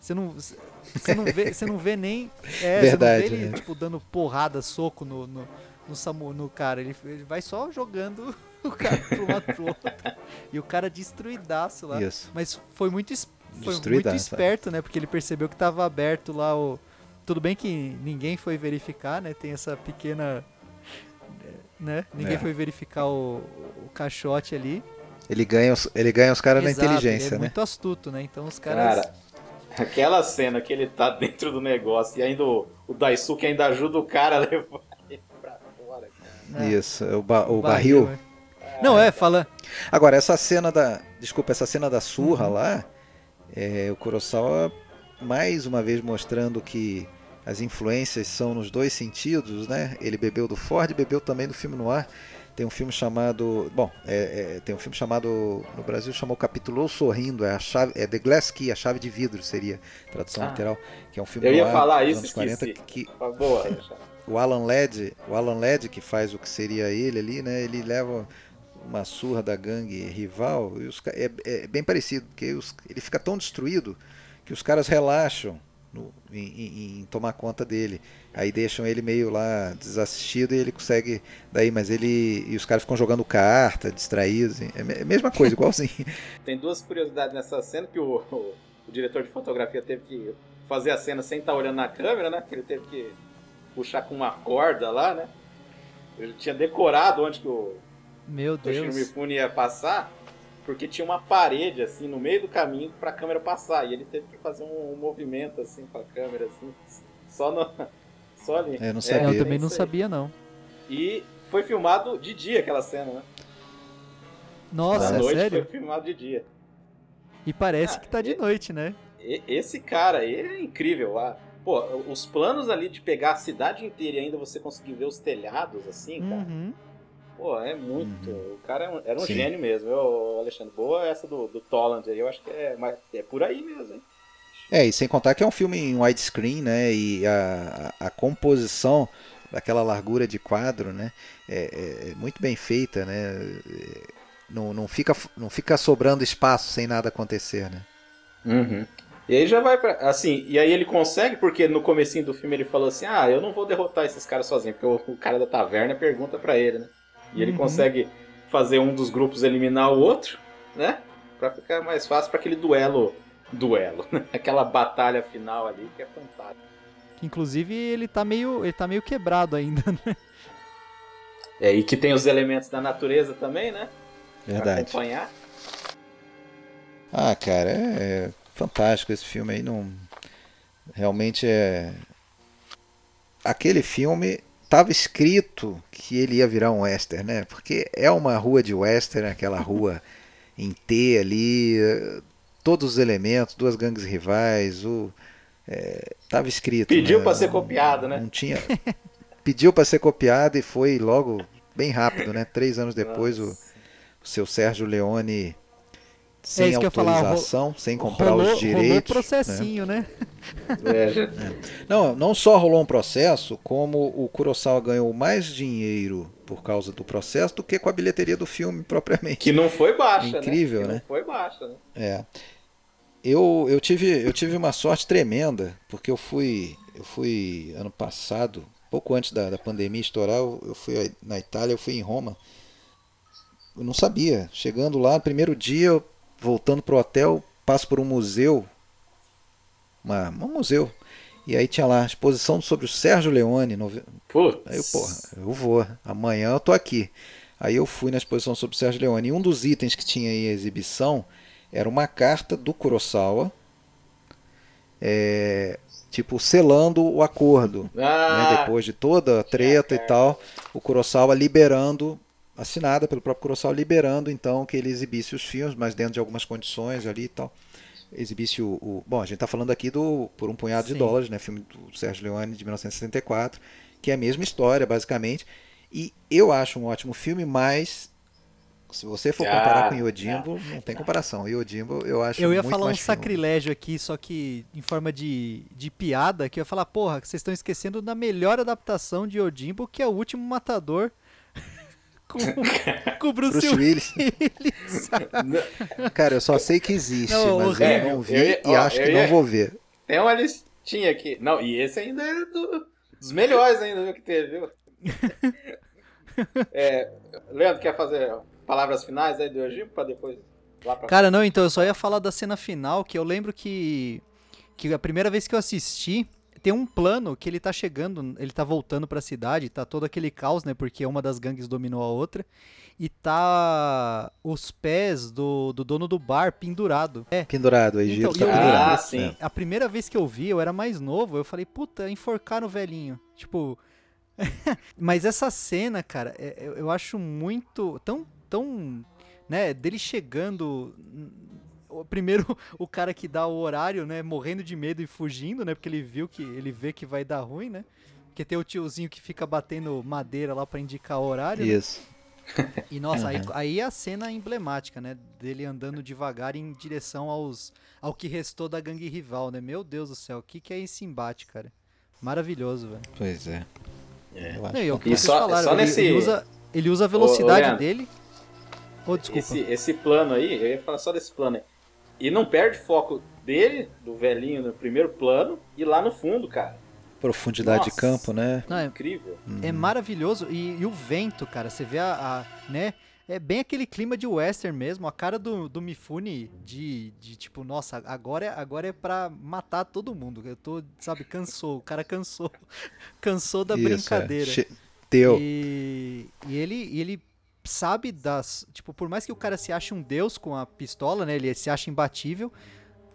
S4: Você não, você não, vê, você não vê nem. É,
S3: Verdade,
S4: você não vê ele,
S3: né?
S4: tipo, dando porrada, soco no, no, no, Samu, no cara. Ele, ele vai só jogando [laughs] o cara pro lado pro outro. E o cara destruidaço lá.
S3: Isso.
S4: Mas foi muito, foi muito é. esperto, né? Porque ele percebeu que tava aberto lá o. Tudo bem que ninguém foi verificar, né? Tem essa pequena né? Ninguém é. foi verificar o, o caixote ali.
S3: Ele ganha os, ele ganha os caras na inteligência,
S4: ele é
S3: né?
S4: muito astuto, né? Então os caras. Cara,
S2: aquela cena que ele tá dentro do negócio e ainda o, o Daisuke ainda ajuda o cara a levar ele pra fora.
S3: Cara. Isso, o, ba o, o barril. barril
S4: é. Não, é, fala.
S3: Agora, essa cena da. Desculpa, essa cena da surra uhum. lá. É, o Kurosawa mais uma vez mostrando que as influências são nos dois sentidos, né? Ele bebeu do Ford e bebeu também do filme noir. Tem um filme chamado, bom, é, é, tem um filme chamado no Brasil chamou Capitulou Sorrindo, é a chave, é The Glass Key, a chave de vidro seria tradução ah, literal, que é um filme
S2: Eu ia
S3: noir,
S2: falar isso, anos 40
S3: que
S2: ah, boa.
S3: o Alan Led, o Alan Led que faz o que seria ele ali, né? Ele leva uma surra da gangue rival e os, é, é bem parecido, porque os, ele fica tão destruído que os caras relaxam no, em, em, tomar conta dele. Aí deixam ele meio lá desassistido e ele consegue. Daí, mas ele. E os caras ficam jogando carta, distraídos. É a mesma coisa, igualzinho. [laughs]
S2: Tem duas curiosidades nessa cena que o, o, o, diretor de fotografia teve que fazer a cena sem estar olhando na câmera, né? Que ele teve que puxar com uma corda lá, né? Ele tinha decorado onde que o.
S4: Meu Deus.
S2: O Mifune ia passar porque tinha uma parede assim no meio do caminho para a câmera passar e ele teve que fazer um, um movimento assim com a câmera assim só no [laughs] só ali.
S3: É, eu não sabia. É,
S4: eu também não sabia não.
S2: E foi filmado de dia aquela cena, né?
S4: Nossa,
S2: noite
S4: sério?
S2: foi filmado de dia.
S4: E parece ah, que tá de noite, né?
S2: Esse cara aí é incrível. Ah, pô, os planos ali de pegar a cidade inteira e ainda você conseguir ver os telhados assim, cara. Pô, é muito.
S3: Uhum.
S2: O cara era um, era um
S3: Sim.
S2: gênio mesmo. Eu, Alexandre, boa essa do, do Tolland aí. Eu acho que é, é por aí mesmo, hein?
S3: É, e sem contar que é um filme em widescreen, né? E a, a, a composição daquela largura de quadro, né? É, é- é muito bem feita, né? É, Não, não, fica, não fica sobrando espaço sem nada acontecer, né?
S2: Uhum. E aí já vai pra. Assim, e aí ele consegue, porque no comecinho do filme ele falou assim: Ah, eu não vou derrotar esses caras sozinho, porque o, o cara da taverna pergunta pra ele, né? E ele
S4: Uhum.
S2: consegue fazer um dos grupos eliminar o outro, né? Pra ficar mais fácil pra aquele duelo. Duelo, né? [laughs] Aquela batalha final ali que é fantástica.
S4: Inclusive ele tá meio, ele tá meio quebrado ainda, [laughs] né?
S2: É, e que tem os elementos da natureza também, né? Pra
S3: Verdade.
S2: acompanhar.
S3: Ah, cara, é, é fantástico esse filme aí. Não... Realmente é. Aquele filme estava escrito que ele ia virar um western, né? Porque é uma rua de western, aquela rua em T ali, eh, todos os elementos, duas gangues rivais, o é, tava escrito.
S2: Pediu
S3: né?
S2: pra ser copiado, né?
S3: Não tinha. Pediu para ser copiado e foi logo bem rápido, né? Três anos depois o, o seu Sérgio Leone sem
S4: eu ia falar,
S3: autorização, sem comprar
S4: rolou,
S3: os direitos.
S4: rolou
S3: né?
S4: processinho, né?
S2: É, já-
S3: Não, não só rolou um processo, como o Kurosawa ganhou mais dinheiro por causa do processo do que com a bilheteria do filme propriamente.
S2: Que não foi baixa,
S3: Incrível,
S2: né? Que
S3: né?
S2: Não foi baixa, né?
S3: É. Eu, eu, tive, eu tive uma sorte tremenda, porque eu fui, eu fui ano passado, pouco antes da, da pandemia estourar, eu, eu fui na Itália, eu fui em Roma. Eu não sabia. Chegando lá, no primeiro dia, eu, voltando pro hotel, passo por um museu, uma, um museu. E aí tinha lá a exposição sobre o Sérgio Leone.
S2: Putz.
S3: Aí eu, porra, eu vou. Amanhã eu tô aqui. Aí eu fui na exposição sobre o Sérgio Leone. E um dos itens que tinha aí em exibição era uma carta do Kurosawa, é, tipo, selando o acordo. né?
S2: Ah,
S3: Depois de toda a treta e tal, o Kurosawa liberando, assinada pelo próprio Kurosawa, liberando então que ele exibisse os filmes, mas dentro de algumas condições ali e tal. Exibisse o. o- bom, a gente está falando aqui do Por um Punhado de
S4: Sim.
S3: Dólares, né? Filme do Sérgio Leone de 1964, que é a mesma história, basicamente. E eu acho um ótimo filme, mas se você for
S2: Ah,
S3: comparar com Yojimbo, não tem comparação. Yojimbo eu acho
S4: Eu ia
S3: muito
S4: falar um
S3: filme.
S4: sacrilégio aqui, só que em forma de, de piada, que eu ia falar, porra, que vocês estão esquecendo da melhor adaptação de Yojimbo, que é o Último Matador com, [laughs] com o Bruce,
S3: Bruce Willis.
S4: Willis.
S3: Cara, eu só sei que existe,
S4: Não,
S3: mas
S4: horrível.
S3: eu não vi
S2: Eu ia-
S3: e
S2: ó,
S3: acho
S2: eu
S3: que
S2: ia-
S3: não vou ver.
S2: Tem uma listinha aqui. Não, e esse ainda é do- dos melhores ainda que teve, viu? [laughs] É, Leandro, quer fazer palavras finais aí do Egito pra depois lá pra
S4: Cara, não, então eu só ia falar da cena final, que eu lembro que, que a primeira vez que eu assisti, tem um plano que ele tá chegando, ele tá voltando pra cidade, tá todo aquele caos, né, porque uma das gangues dominou a outra, e tá os pés do, do dono do bar pendurado. É,
S3: Pendurado, aí
S4: Então,
S3: Egito
S4: e
S3: tá
S4: eu-
S3: pendurado.
S2: Ah, sim.
S4: a primeira vez que eu vi, eu era mais novo, eu falei, puta, enforcaram o velhinho. Tipo. [laughs] Mas essa cena, cara, é- eu, eu acho muito. tão. tão. né, dele chegando. O- Primeiro, [laughs] o cara que dá o horário, né, morrendo de medo e fugindo, né, porque ele viu que. ele vê que vai dar ruim, né? Porque tem o tiozinho que fica batendo madeira lá pra indicar o horário. né?
S3: Isso.
S4: E nossa, aí, aí é a cena emblemática, né? Dele andando devagar em direção aos, ao que restou da gangue rival, né? Meu Deus do céu, o que, que é esse embate, cara? Maravilhoso, velho.
S3: Pois é.
S2: É.
S3: Eu acho
S4: Não, e é que
S2: E só-
S4: falaram,
S2: só
S4: ele,
S2: nesse-
S4: ele usa, ele usa a velocidade
S2: Leandro.
S4: dele. Oh, desculpa.
S2: Esse, esse plano aí, eu ia falar só desse plano aí. E não perde foco dele, do velhinho no primeiro plano, e lá no fundo, cara.
S3: Profundidade de
S2: Nossa.
S3: campo, né?
S4: Não, é,
S2: Incrível.
S4: é maravilhoso. E, e o vento, cara, você vê a, a- né? É bem aquele clima de western mesmo, a cara do, do Mifune de, de tipo, nossa, agora é, agora é pra matar todo mundo. Eu tô, sabe, cansou, o cara cansou. [laughs] Cansou da
S3: Isso,
S4: brincadeira.
S3: É. Che- Deu.
S4: E, e ele, e ele sabe das. Tipo, por mais que o cara se ache um deus com a pistola, né? Ele se acha imbatível.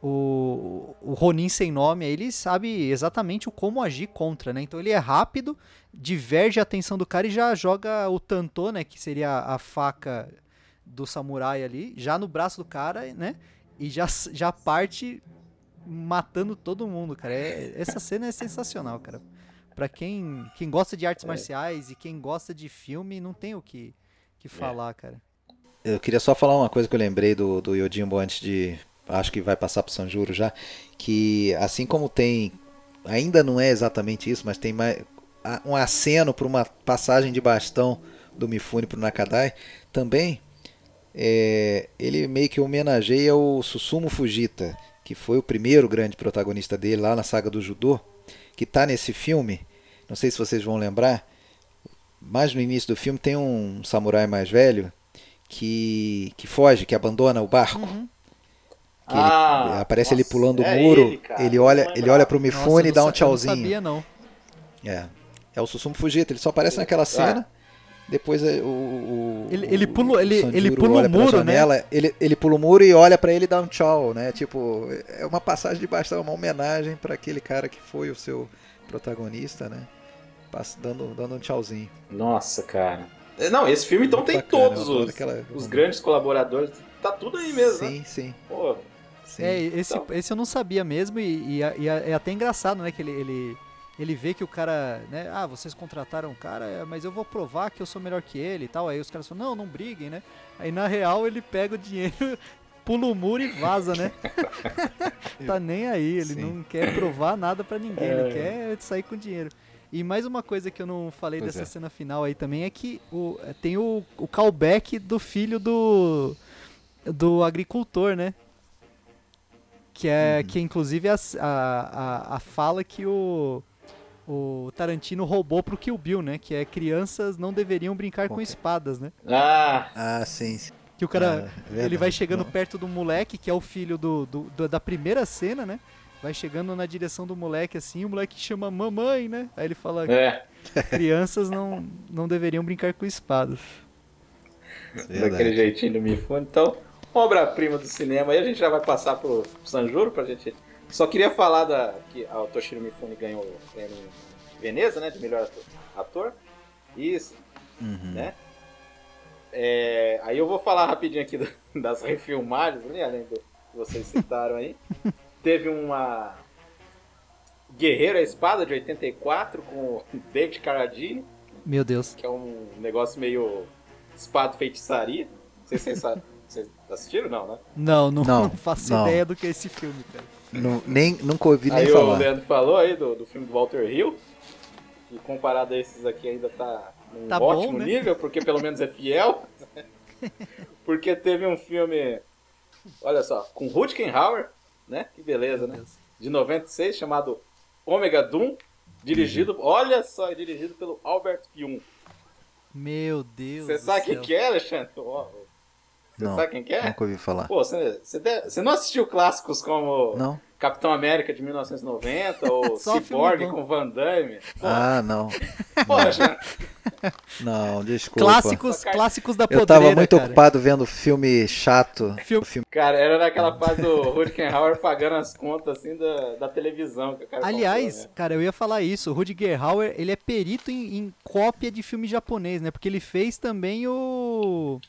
S4: O, o Ronin sem nome, ele sabe exatamente o como agir contra, né? Então ele é rápido, diverge a atenção do cara e já joga o tantô, né? Que seria a faca do samurai ali, já no braço do cara, né? E já, já parte matando todo mundo, cara. É- essa cena é sensacional, cara. Pra quem, quem gosta de artes marciais e quem gosta de filme, não tem o que que falar, cara.
S3: Eu queria só falar uma coisa que eu lembrei do, do Yojimbo antes de. Acho que vai passar pro Sanjuro já. Que assim como tem. Ainda não é exatamente isso, mas tem mais, um aceno para uma passagem de bastão do Mifune pro Nakadai. Também é, ele meio que homenageia o Susumu Fujita, que foi o primeiro grande protagonista dele lá na saga do judô, que tá nesse filme. Não sei se vocês vão lembrar, mas no início do filme tem um samurai mais velho que, que foge, que abandona o barco.
S4: Uhum.
S3: Que ele-
S2: Ah,
S3: aparece ele
S2: nossa,
S3: pulando
S2: é
S3: o muro,
S2: ele, cara,
S3: ele olha, ele olha pro Mifune e dá um tchauzinho.
S4: Eu não sabia, não.
S3: É. É o Susumu Fujita, ele só aparece naquela cena. Depois é, o, o-
S4: Ele- ele
S3: o-
S4: pula- ele- ele pula o muro, né?
S3: janela, Ele, ele pula o muro e olha pra ele e dá um tchau, né? Tipo, é uma passagem de bastão, uma homenagem pra aquele cara que foi o seu protagonista, né? Dando, dando um tchauzinho.
S2: Nossa, cara. É, Não, esse filme então
S3: Muito
S2: tem
S3: bacana,
S2: todos os,
S3: aquela-
S2: os grandes colaboradores. Tá tudo aí mesmo, né?
S3: Sim, sim,
S2: Pô,
S3: sim.
S4: É, esse,
S2: Então.
S4: esse eu não sabia mesmo e, e- e é até engraçado, né? Que ele, ele, ele vê que o cara, né? Ah, vocês contrataram um cara, é, mas eu vou provar que eu sou melhor que ele e tal. Aí os caras falam, não, não briguem, né? Aí na real ele pega o dinheiro, [laughs] pula o muro e vaza, né? [laughs] [laughs] tá nem aí, ele
S3: Sim.
S4: não quer provar nada pra ninguém,
S2: É.
S4: ele quer sair com dinheiro. E mais uma coisa que eu não falei
S3: Pois
S4: dessa
S3: é.
S4: cena final aí também é que o, tem o, o callback do filho do, do agricultor, né? Que é que é, inclusive a, a, a, a fala que o, o Tarantino roubou pro Kill Bill, né? Que é crianças não deveriam brincar com espadas, né?
S2: Ah,
S3: Ah, sim, sim.
S4: Que o cara,
S3: Ah, é
S4: ele vai chegando
S3: Não.
S4: perto do moleque, que é o filho do, do- do- da primeira cena, né? Vai chegando na direção do moleque assim, o moleque chama mamãe, né? Aí ele fala
S2: é.
S4: crianças não, não deveriam brincar com espadas.
S2: Daquele
S3: Verdade.
S2: jeitinho do Mifune. Então, obra-prima do cinema. Aí a gente já vai passar pro Sanjuro pra gente. Só queria falar da que o Toshiro Mifune ganhou o prêmio em Veneza, né? De melhor ator. ator. Isso,
S3: Uhum.
S2: né? É, aí eu vou falar rapidinho aqui do- [laughs] das refilmagens, né? Além do que vocês citaram aí. Teve uma Guerreiro à Espada de 84 com o David Carradine,
S4: Meu Deus.
S2: que é um negócio meio espada feitiçaria. Não sei se vocês sabem. Vocês assistiram? Não, né?
S4: Não, não,
S3: Não,
S4: não faço
S3: não.
S4: ideia do que é esse filme, cara.
S3: Nu- nem, nunca ouvi nem
S2: aí o
S3: falar.
S2: Leandro falou aí do, do filme do Walter Hill. E comparado a esses aqui ainda tá num
S4: Tá bom,
S2: ótimo
S4: né?
S2: nível, porque pelo menos é fiel. [laughs] porque teve um filme, olha só, com Rutgenhauer, né? Que beleza, né?
S4: Deus.
S2: De 96, chamado Omega Doom. Dirigido,
S3: Uhum.
S2: olha só, é dirigido pelo Albert Pyun.
S4: Meu Deus.
S2: Você sabe quem que é, Alexandre? Você
S3: Não,
S2: sabe quem que é?
S3: Nunca ouvi falar.
S2: Pô, você, você não assistiu clássicos como
S3: Não?
S2: Capitão América de 1990 ou [laughs] Cyborg com Van Damme? Pô,
S3: Ah, não.
S2: poxa,
S3: Não, desculpa.
S4: Clássicos, clássicos da
S3: Eu
S4: podreira,
S3: tava muito
S4: cara.
S3: ocupado vendo filme chato.
S4: Filme-
S3: Filme...
S2: cara, era naquela fase do Rutgenhauer pagando as contas assim da, da televisão que o cara
S4: Aliás,
S2: comprou, né?
S4: cara, eu ia falar isso. O Rutger Hauer, ele é perito em, em cópia de filme japonês, né? Porque ele fez também o...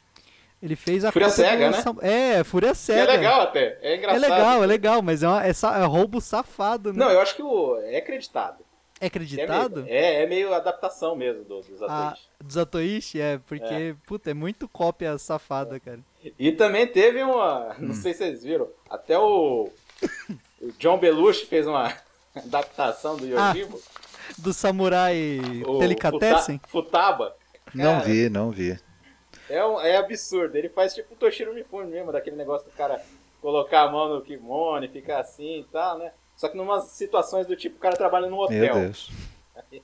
S4: Ele fez a
S2: Fúria Cega, né?
S4: É, Fúria
S2: Que
S4: Cega.
S2: é legal até, é
S4: É
S2: engraçado.
S4: legal, é legal, mas é, uma, é, sa- é roubo safado, né?
S2: Não, eu acho que o, é acreditado.
S4: é
S2: É
S4: acreditado?
S2: meio, é, é meio adaptação mesmo do- dos
S4: Ah,
S2: atores.
S4: dos Atoishi, é, porque, puta, é muito cópia safada, cara.
S2: E também teve uma. [laughs] Não sei se vocês viram. Até o. O John Belushi fez uma [laughs] adaptação do
S4: Ah,
S2: Yojimbo.
S4: Do Samurai
S2: o
S4: Delicatessen?
S2: Futa- Futaba.
S3: Não
S2: Cara,
S3: vi, não vi.
S2: É, um- é absurdo. Ele faz tipo o Toshiro Mifune mesmo, daquele negócio do cara colocar a mão no kimono e ficar assim e tal, né? Só que numas situações do tipo, o cara trabalha num
S3: Meu
S2: hotel,
S3: Deus. [laughs]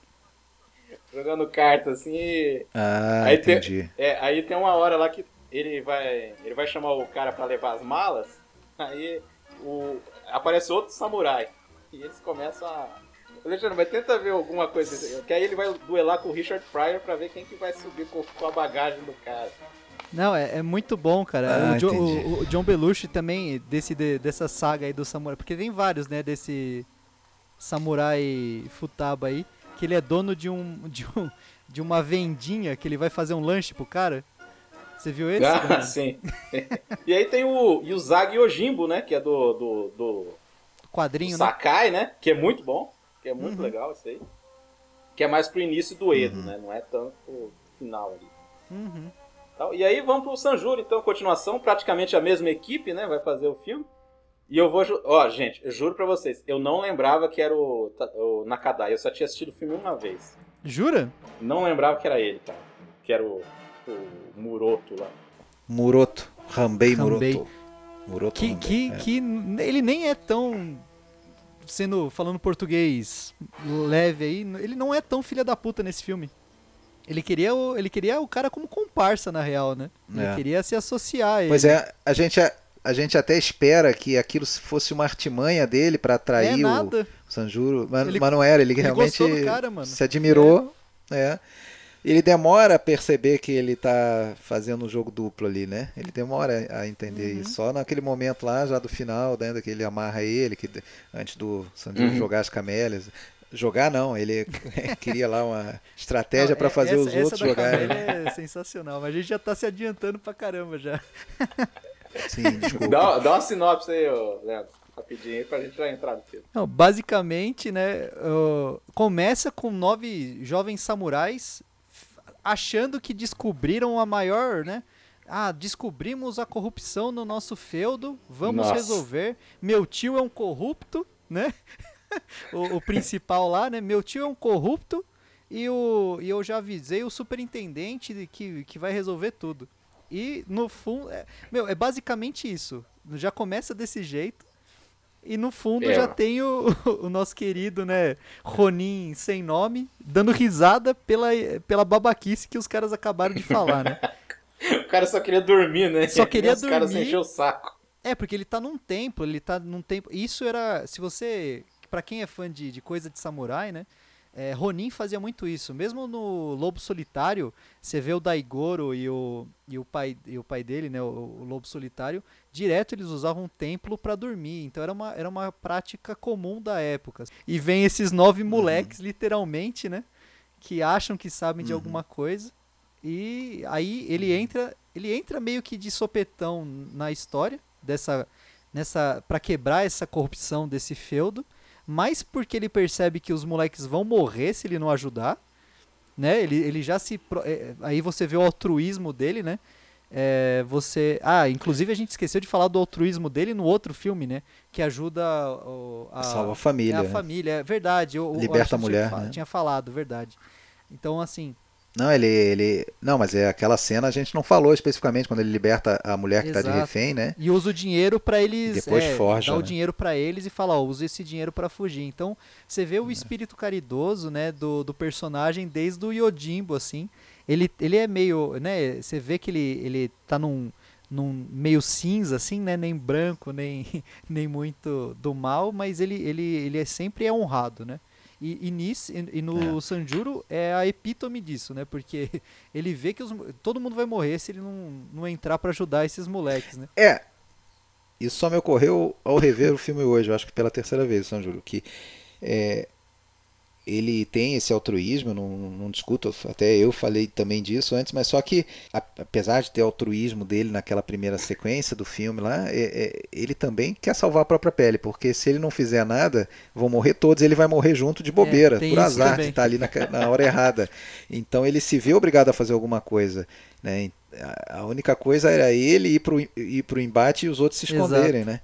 S2: jogando carta assim e...
S3: Ah,
S2: Aí tem-
S3: entendi.
S2: É, aí tem uma hora lá que ele vai, ele vai chamar o cara pra levar as malas, aí o, aparece outro samurai. E eles começam a. Alexandre, mas tenta ver alguma coisa. Que aí ele vai duelar com o Richard Pryor pra ver quem que vai subir com, com a bagagem do cara.
S4: Não, é, é muito bom, cara.
S3: Ah,
S4: o, Jo-
S3: entendi.
S4: o- o John Belushi também, desse, de- dessa saga aí do Samurai, porque tem vários, né, desse Samurai Futaba aí, que ele é dono de um, de um de uma vendinha que ele vai fazer um lanche pro cara. Você viu esse?
S2: Ah,
S4: cara? [laughs]
S2: sim. e aí tem o Yuzagi Yojimbo, né? Que é do, do, do
S4: Quadrinho, né?
S2: Sakai, né? Que é muito bom. Que é muito
S4: Uhum.
S2: legal isso aí. Que é mais pro início do Edo,
S3: Uhum.
S2: né? Não é tanto pro final ali.
S4: Uhum.
S2: E aí vamos pro Sanjuro, então, continuação, praticamente a mesma equipe, né? Vai fazer o filme. E eu vou. Ó, gente, eu juro pra vocês, eu não lembrava que era o, o Nakadai, eu só tinha assistido o filme uma vez.
S4: Jura?
S2: Não lembrava que era ele, cara. Que era o, o Muroto lá.
S3: Muroto. Rambei. Muroto. Muroto
S4: Que,
S3: Rambei,
S4: que,
S3: é.
S4: que ele nem é tão. Sendo. falando português leve aí, ele não é tão filha da puta nesse filme. Ele queria o, ele queria o cara como comparsa, na real, né? Ele
S3: É.
S4: queria se associar a ele.
S3: Pois é, a gente, a, a gente até espera que aquilo fosse uma artimanha dele pra
S4: é
S3: atrair o
S4: nada.
S3: Sanjuro, mas,
S4: Ele-
S3: mas não era, ele,
S4: ele
S3: realmente
S4: cara,
S3: se admirou, é. Ele demora a perceber que ele tá fazendo um jogo duplo ali, né? Ele demora a entender
S4: Uhum.
S3: isso. Só naquele momento lá, já do final, né, que ele amarra ele, que antes do Sanjuro
S2: Uhum.
S3: jogar as camélias. Jogar não, ele [laughs] queria lá uma estratégia pra
S4: é-
S3: fazer
S4: essa,
S3: os outros
S4: essa da
S3: jogarem.
S4: É sensacional, mas a gente já tá se adiantando pra caramba já. [laughs]
S3: Sim, desculpa.
S2: Dá, dá uma sinopse aí, Leandro. Rapidinho aí pra gente já entrar no filme.
S4: Não, basicamente, né, uh, começa com nove jovens samurais achando que descobriram a maior, né? Ah, descobrimos a corrupção no nosso feudo, vamos
S2: Nossa.
S4: resolver. Meu tio é um corrupto, né? [laughs] o, o principal lá, né? Meu tio é um corrupto e, o, e eu já avisei o superintendente de que, que vai resolver tudo. E no fundo, é, meu, é basicamente isso. Já começa desse jeito. E no fundo
S2: É.
S4: já tem o, [laughs] o nosso querido, né, Ronin sem nome, dando risada pela, pela babaquice que os caras acabaram de falar, né? [laughs]
S2: O cara só queria dormir, né?
S4: Só queria
S2: Os caras
S4: dormir.
S2: encheu o saco.
S4: É, porque ele tá num templo, ele tá num templo. Isso era. Se você. Pra quem é fã de, de coisa de samurai, né? É, Ronin fazia muito isso. Mesmo no Lobo Solitário, você vê o Daigoro e o, e o, pai, e o pai dele, né? O, o Lobo Solitário, direto eles usavam um templo pra dormir. Então era uma, era uma prática comum da época. E vem esses nove moleques, literalmente, né? Que acham que sabem de
S3: Uhum.
S4: alguma coisa. E aí ele entra, ele entra meio que de sopetão na história dessa nessa para quebrar essa corrupção desse feudo, mas porque ele percebe que os moleques vão morrer se ele não ajudar, né? Ele, ele já se pro- é, aí você vê o altruísmo dele, né? É, você ah, inclusive a gente esqueceu de falar do altruísmo dele no outro filme, né? Que ajuda o, a,
S3: Salva a
S4: é
S3: família.
S4: a
S3: né?
S4: família, é verdade. o-
S3: Liberta
S4: eu
S3: a
S4: tinha
S3: mulher,
S4: fa-
S3: né?
S4: Tinha falado, verdade. Então assim,
S3: Não, ele, ele. Não, mas é aquela cena a gente não falou especificamente quando ele liberta a mulher que tá de
S4: Exato.
S3: refém, né?
S4: E usa o dinheiro pra eles.
S3: E depois
S4: é,
S3: forja,
S4: Dá o
S3: né?
S4: dinheiro pra eles e fala, ó, usa esse dinheiro pra fugir. Então, você vê o espírito caridoso, né, do, do personagem desde o Yojimbo, assim. Ele, ele é meio, né, você vê que ele, ele tá num, num meio cinza, assim, né, nem branco, nem, [laughs] nem muito do mal, mas ele, ele, ele é sempre é honrado, né. E, e, nisso, e, e no
S3: É.
S4: Sanjuro é a epítome disso, né? Porque [laughs] ele vê que os, todo mundo vai morrer se ele não, não entrar pra ajudar esses moleques, né?
S3: É. Isso só me ocorreu ao rever o filme hoje, eu acho que pela terceira vez, Sanjuro, que é, ele tem esse altruísmo, não, não discuto, até eu falei também disso antes, mas só que, apesar de ter altruísmo dele naquela primeira sequência do filme lá, é- é, ele também quer salvar a própria pele, porque se ele não fizer nada, vão morrer todos, ele vai morrer junto de bobeira,
S4: tem
S3: por azar,
S4: também.
S3: de estar ali na, na hora errada. Então ele se vê obrigado a fazer alguma coisa. Né? A- única coisa era ele ir pro, ir pro embate e os outros se
S4: Exato.
S3: esconderem, né?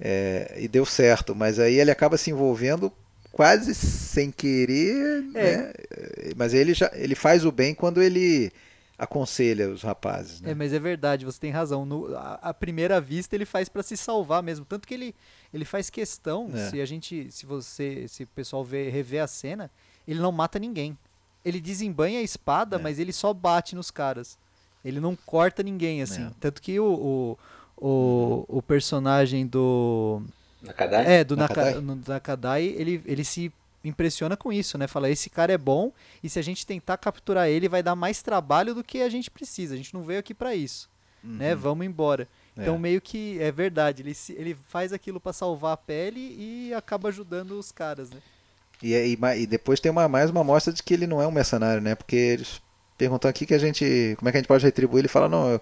S3: É, e deu certo, mas aí ele acaba se envolvendo quase sem querer,
S4: É.
S3: né? Mas ele já ele faz o bem quando ele aconselha os rapazes, né?
S4: É, mas é verdade, você tem razão. No, a, a primeira vista ele faz pra se salvar mesmo. Tanto que ele, ele faz questão,
S3: É.
S4: se a gente. Se você. Se o pessoal vê, rever a cena, ele não mata ninguém. Ele desembanha a espada,
S3: É.
S4: mas ele só bate nos caras. Ele não corta ninguém, assim. Tanto que o, o, o, o personagem do.
S2: Nakadai?
S4: É, do
S3: Nakadai?
S4: Nakadai, ele, ele se impressiona com isso, né? Fala, esse cara é bom e se a gente tentar capturar ele, vai dar mais trabalho do que a gente precisa. A gente não veio aqui pra isso, né? Vamos embora. Então,
S3: Uhum. É.
S4: meio que é verdade, ele, se- ele faz aquilo pra salvar a pele e acaba ajudando os caras, né?
S3: E, aí, ma- e depois tem uma, mais uma amostra de que ele não é um mercenário, né? Porque eles perguntam aqui que a gente. Como é que a gente pode retribuir? Ele fala, não, eu,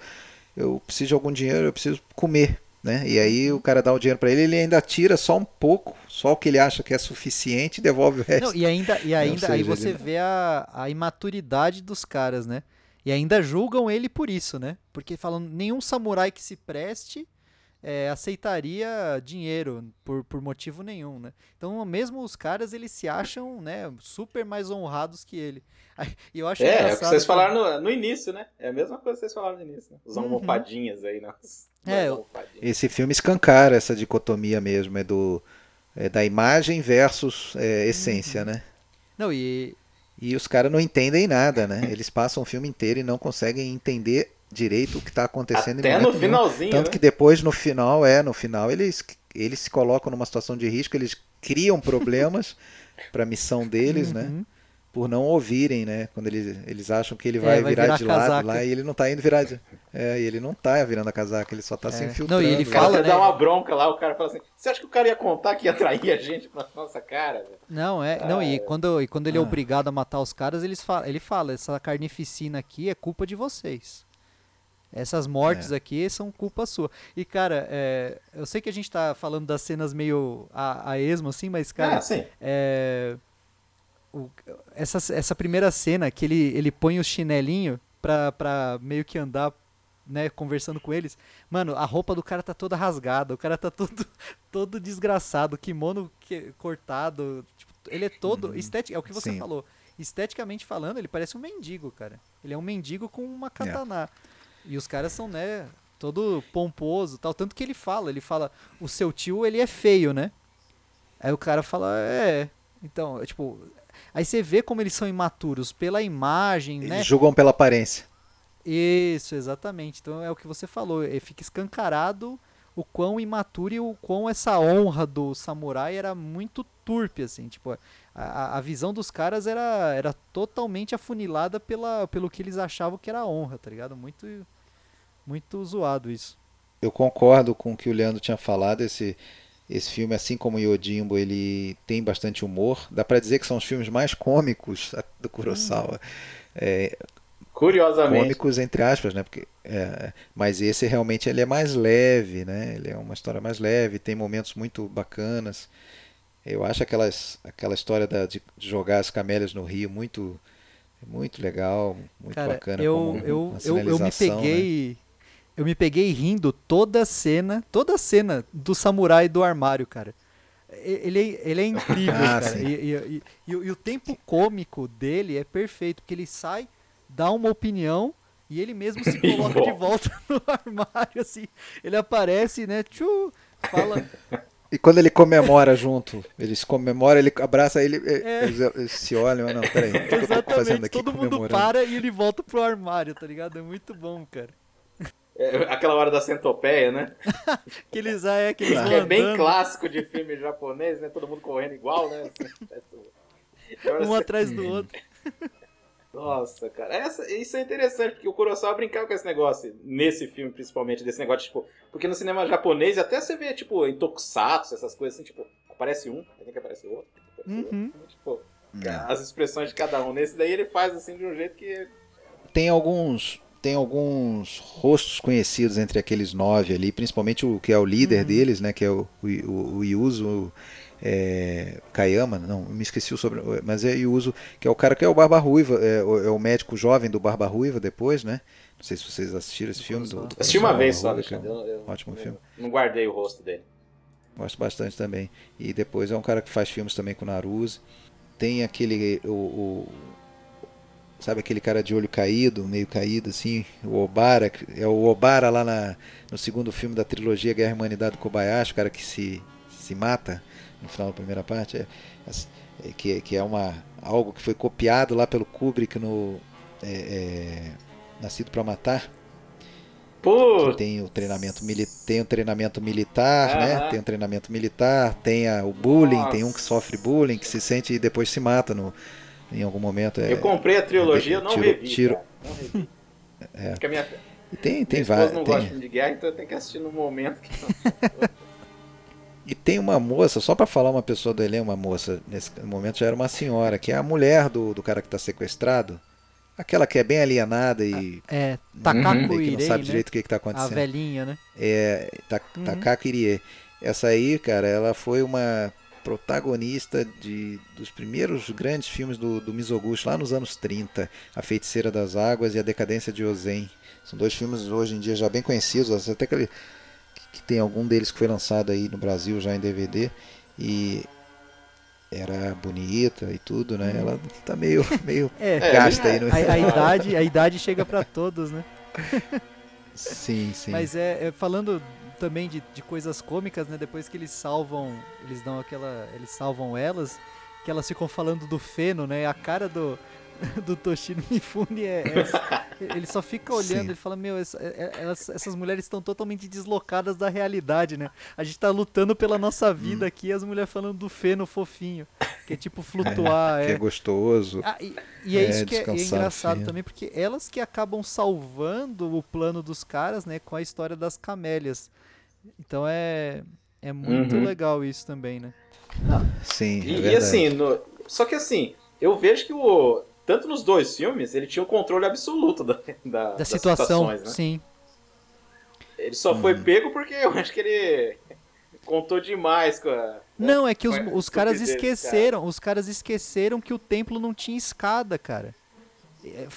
S3: eu preciso de algum dinheiro, eu preciso comer. Né? E aí o cara dá o dinheiro pra ele, ele ainda tira só um pouco, só o que ele acha que é suficiente e devolve o resto.
S4: Não, e ainda, e ainda
S3: seja,
S4: aí você
S3: ele-
S4: vê a, a imaturidade dos caras, né? E ainda julgam ele por isso, né? Porque falam, nenhum samurai que se preste é, aceitaria dinheiro por, por motivo nenhum, né? Então, mesmo os caras, eles se acham, né, super mais honrados que ele. E eu acho
S2: é, é o que vocês falaram no, no, início, né? É a mesma coisa que vocês falaram no início. Né? Os uhum. almofadinhas aí, nas,
S3: é, Esse filme escancara essa dicotomia mesmo, é do é da imagem versus é, essência, uhum. né?
S4: Não, e...
S3: E os caras não entendem nada, né? Eles passam o filme inteiro e não conseguem entender direito o que está acontecendo.
S2: Até no finalzinho.
S3: Tanto
S2: né?
S3: que depois, no final, é, no final, eles, eles se colocam numa situação de risco, eles criam problemas [laughs] para a missão deles, né? uhum. né? Por não ouvirem, né? Quando eles, eles acham que ele vai, é, vai virar, virar, de casaca. lado lá e ele não está indo virar de. É, e ele não está virando a casaca, ele só está é. se infiltrando.
S2: Não, e ele fala, né? dá uma bronca lá, o cara fala assim: você acha que o cara ia contar que ia trair a gente pra nossa cara?
S4: Não, é. Ah, não, e quando, e quando ele é ah. obrigado a matar os caras, eles fala, ele fala: essa carnificina aqui é culpa de vocês. Essas mortes é. aqui são culpa sua. E, cara, é, eu sei que a gente tá falando das cenas meio a, a esmo, assim, mas, cara.
S2: Ah,
S4: é, o, essa, essa primeira cena que ele, ele põe o chinelinho pra, pra meio que andar, né, conversando com eles. Mano, a roupa do cara tá toda rasgada, o cara tá todo, [laughs] todo desgraçado, kimono que, cortado. Tipo, ele é todo. Hum, estético, é o que você sim. falou. Esteticamente falando, ele parece um mendigo, cara. Ele é um mendigo com uma katana. É. E os caras são, né, todo pomposo tal. Tanto que ele fala, ele fala, o seu tio, ele é feio, né? Aí o cara fala, é. Então, é, tipo. Aí você vê como eles são imaturos pela imagem, eles né?
S3: julgam pela aparência.
S4: Isso, exatamente. Então é o que você falou. Ele fica escancarado o quão imaturo e o quão essa honra do samurai era muito turpe, assim. Tipo, a, a visão dos caras era, era totalmente afunilada pela, pelo que eles achavam que era honra, tá ligado? Muito, muito zoado isso.
S3: Eu concordo com o que o Leandro tinha falado. Esse, esse filme, assim como o Yojimbo, ele tem bastante humor. Dá para dizer que são os filmes mais cômicos do Kurosawa. Hum. É,
S2: Curiosamente.
S3: Cômicos, entre aspas, né? Porque, é, mas esse realmente ele é mais leve, né? Ele é uma história mais leve, tem momentos muito bacanas. Eu acho aquelas, aquela história da, de jogar as camélias no rio muito muito legal, muito
S4: Cara,
S3: bacana.
S4: Eu, eu, eu, eu me peguei. Né? Eu me peguei rindo toda a cena, toda a cena do samurai do armário, cara. Ele, ele é [laughs] incrível, ah, cara. E, e, e, e, o tempo cômico dele é perfeito, porque ele sai, dá uma opinião e ele mesmo se [laughs] coloca de volta no [laughs] armário, assim. Ele aparece, né? Tchu, fala.
S3: E quando ele comemora junto, eles comemoram, ele abraça ele, é. eles, eles, se olham, não, peraí.
S4: Exatamente, todo mundo para e ele volta pro armário, tá ligado? É muito bom, cara.
S2: É, aquela hora da centopeia, né? [laughs]
S4: que eles, ah, é, que eles
S2: Que é bem clássico de filme japonês, né? Todo mundo correndo igual, né?
S4: um atrás do outro.
S2: Nossa, cara. Essa, isso é interessante, porque o Kurosawa brincava com esse negócio, nesse filme principalmente, desse negócio, tipo. Porque no cinema japonês até você vê, tipo, em tokusatsu, essas coisas assim, tipo, aparece um, aí tem que aparecer outro, uhum. outro. Tipo, é. as expressões de cada um. Nesse daí ele faz assim de um jeito que.
S3: Tem alguns. Tem alguns rostos conhecidos entre aqueles nove ali, principalmente o que é o líder uhum. deles, né? Que é o, o, o Yuzo é, Kayama, não, me esqueci o sobrenome, mas é Yuzo, que é o cara que é o Barba Ruiva, é, o, é o médico jovem do Barba Ruiva depois, né? Não sei se vocês assistiram esse filme. Do, do
S2: Assisti uma vez só, Alexandre.
S3: É ótimo
S2: eu,
S3: filme.
S2: Não guardei o rosto dele.
S3: Gosto bastante também. E depois é um cara que faz filmes também com Naruse. Tem aquele. O, o, sabe aquele cara de olho caído, meio caído assim? O Obara. É o Obara lá na, no segundo filme da trilogia Guerra e Humanidade do Kobayashi, o cara que se, se mata no final da primeira parte, é, é, que, que é uma, algo que foi copiado lá pelo Kubrick no é, é Nascido para Matar.
S2: Pô.
S3: Tem o treinamento, tem o treinamento militar, né? Tem o treinamento militar, tem a, o bullying, Nossa. tem um que sofre bullying, que se sente e depois se mata no, em algum momento. É,
S2: eu comprei a trilogia, eu não tiro, revi. Tiro... Não revi.
S3: É.
S2: Porque a minha,
S3: tem, tem vários.
S2: não
S3: tem...
S2: gosta de guerra, então eu tenho que assistir no momento que. [laughs]
S3: E tem uma moça, só para falar uma pessoa do elenco, uma moça, nesse momento já era uma senhora, que é a mulher do, do cara que está sequestrado. Aquela que é bem alienada e.
S4: É, Takako
S3: uhum.
S4: Irei,
S3: que não sabe
S4: né?
S3: direito o que está acontecendo.
S4: A velhinha, né?
S3: É, ta, uhum. Takako Irie. Essa aí, cara, ela foi uma. Protagonista de, dos primeiros grandes filmes do, do Mizoguchi, lá nos anos 30, A Feiticeira das Águas e A Decadência de Ozen. São dois filmes hoje em dia já bem conhecidos, até que, ele, que tem algum deles que foi lançado aí no Brasil já em DVD. E era bonita e tudo, né? Ela tá meio, [laughs] meio
S4: É,
S3: gasta aí no
S4: a, a [laughs] idade, a idade chega pra todos, né?
S3: Sim, sim.
S4: Mas é, é, falando também de, de coisas cômicas, né? Depois que eles salvam, eles dão aquela, eles salvam elas, que elas ficam falando do feno, né? A cara do [laughs] do Toshiro Mifune é, é ele só fica olhando,
S3: Sim.
S4: ele fala, meu, essa- é- é- elas- essas mulheres estão totalmente deslocadas da realidade, né? A gente tá lutando pela nossa vida aqui, e as mulheres falando do feno fofinho, que é tipo [laughs] flutuar,
S3: que é
S4: é,
S3: gostoso.
S4: ah, e, e é,
S3: É,
S4: isso que é, é engraçado
S3: fino.
S4: também, porque elas que acabam salvando o plano dos caras, né, com a história das camélias. Então é, é muito
S2: Uhum.
S4: legal isso também, né?
S3: Sim, é
S2: E, e assim, no- só que assim, eu vejo que o. Tanto nos dois filmes, ele tinha o controle absoluto da, [laughs] da,
S4: Da situação,
S2: né?
S4: sim.
S2: Ele só
S3: Uhum.
S2: foi pego porque eu [laughs] acho que ele contou demais com a.
S4: Não, é que os, os caras esqueceram, os caras esqueceram que o templo não tinha escada, cara. É,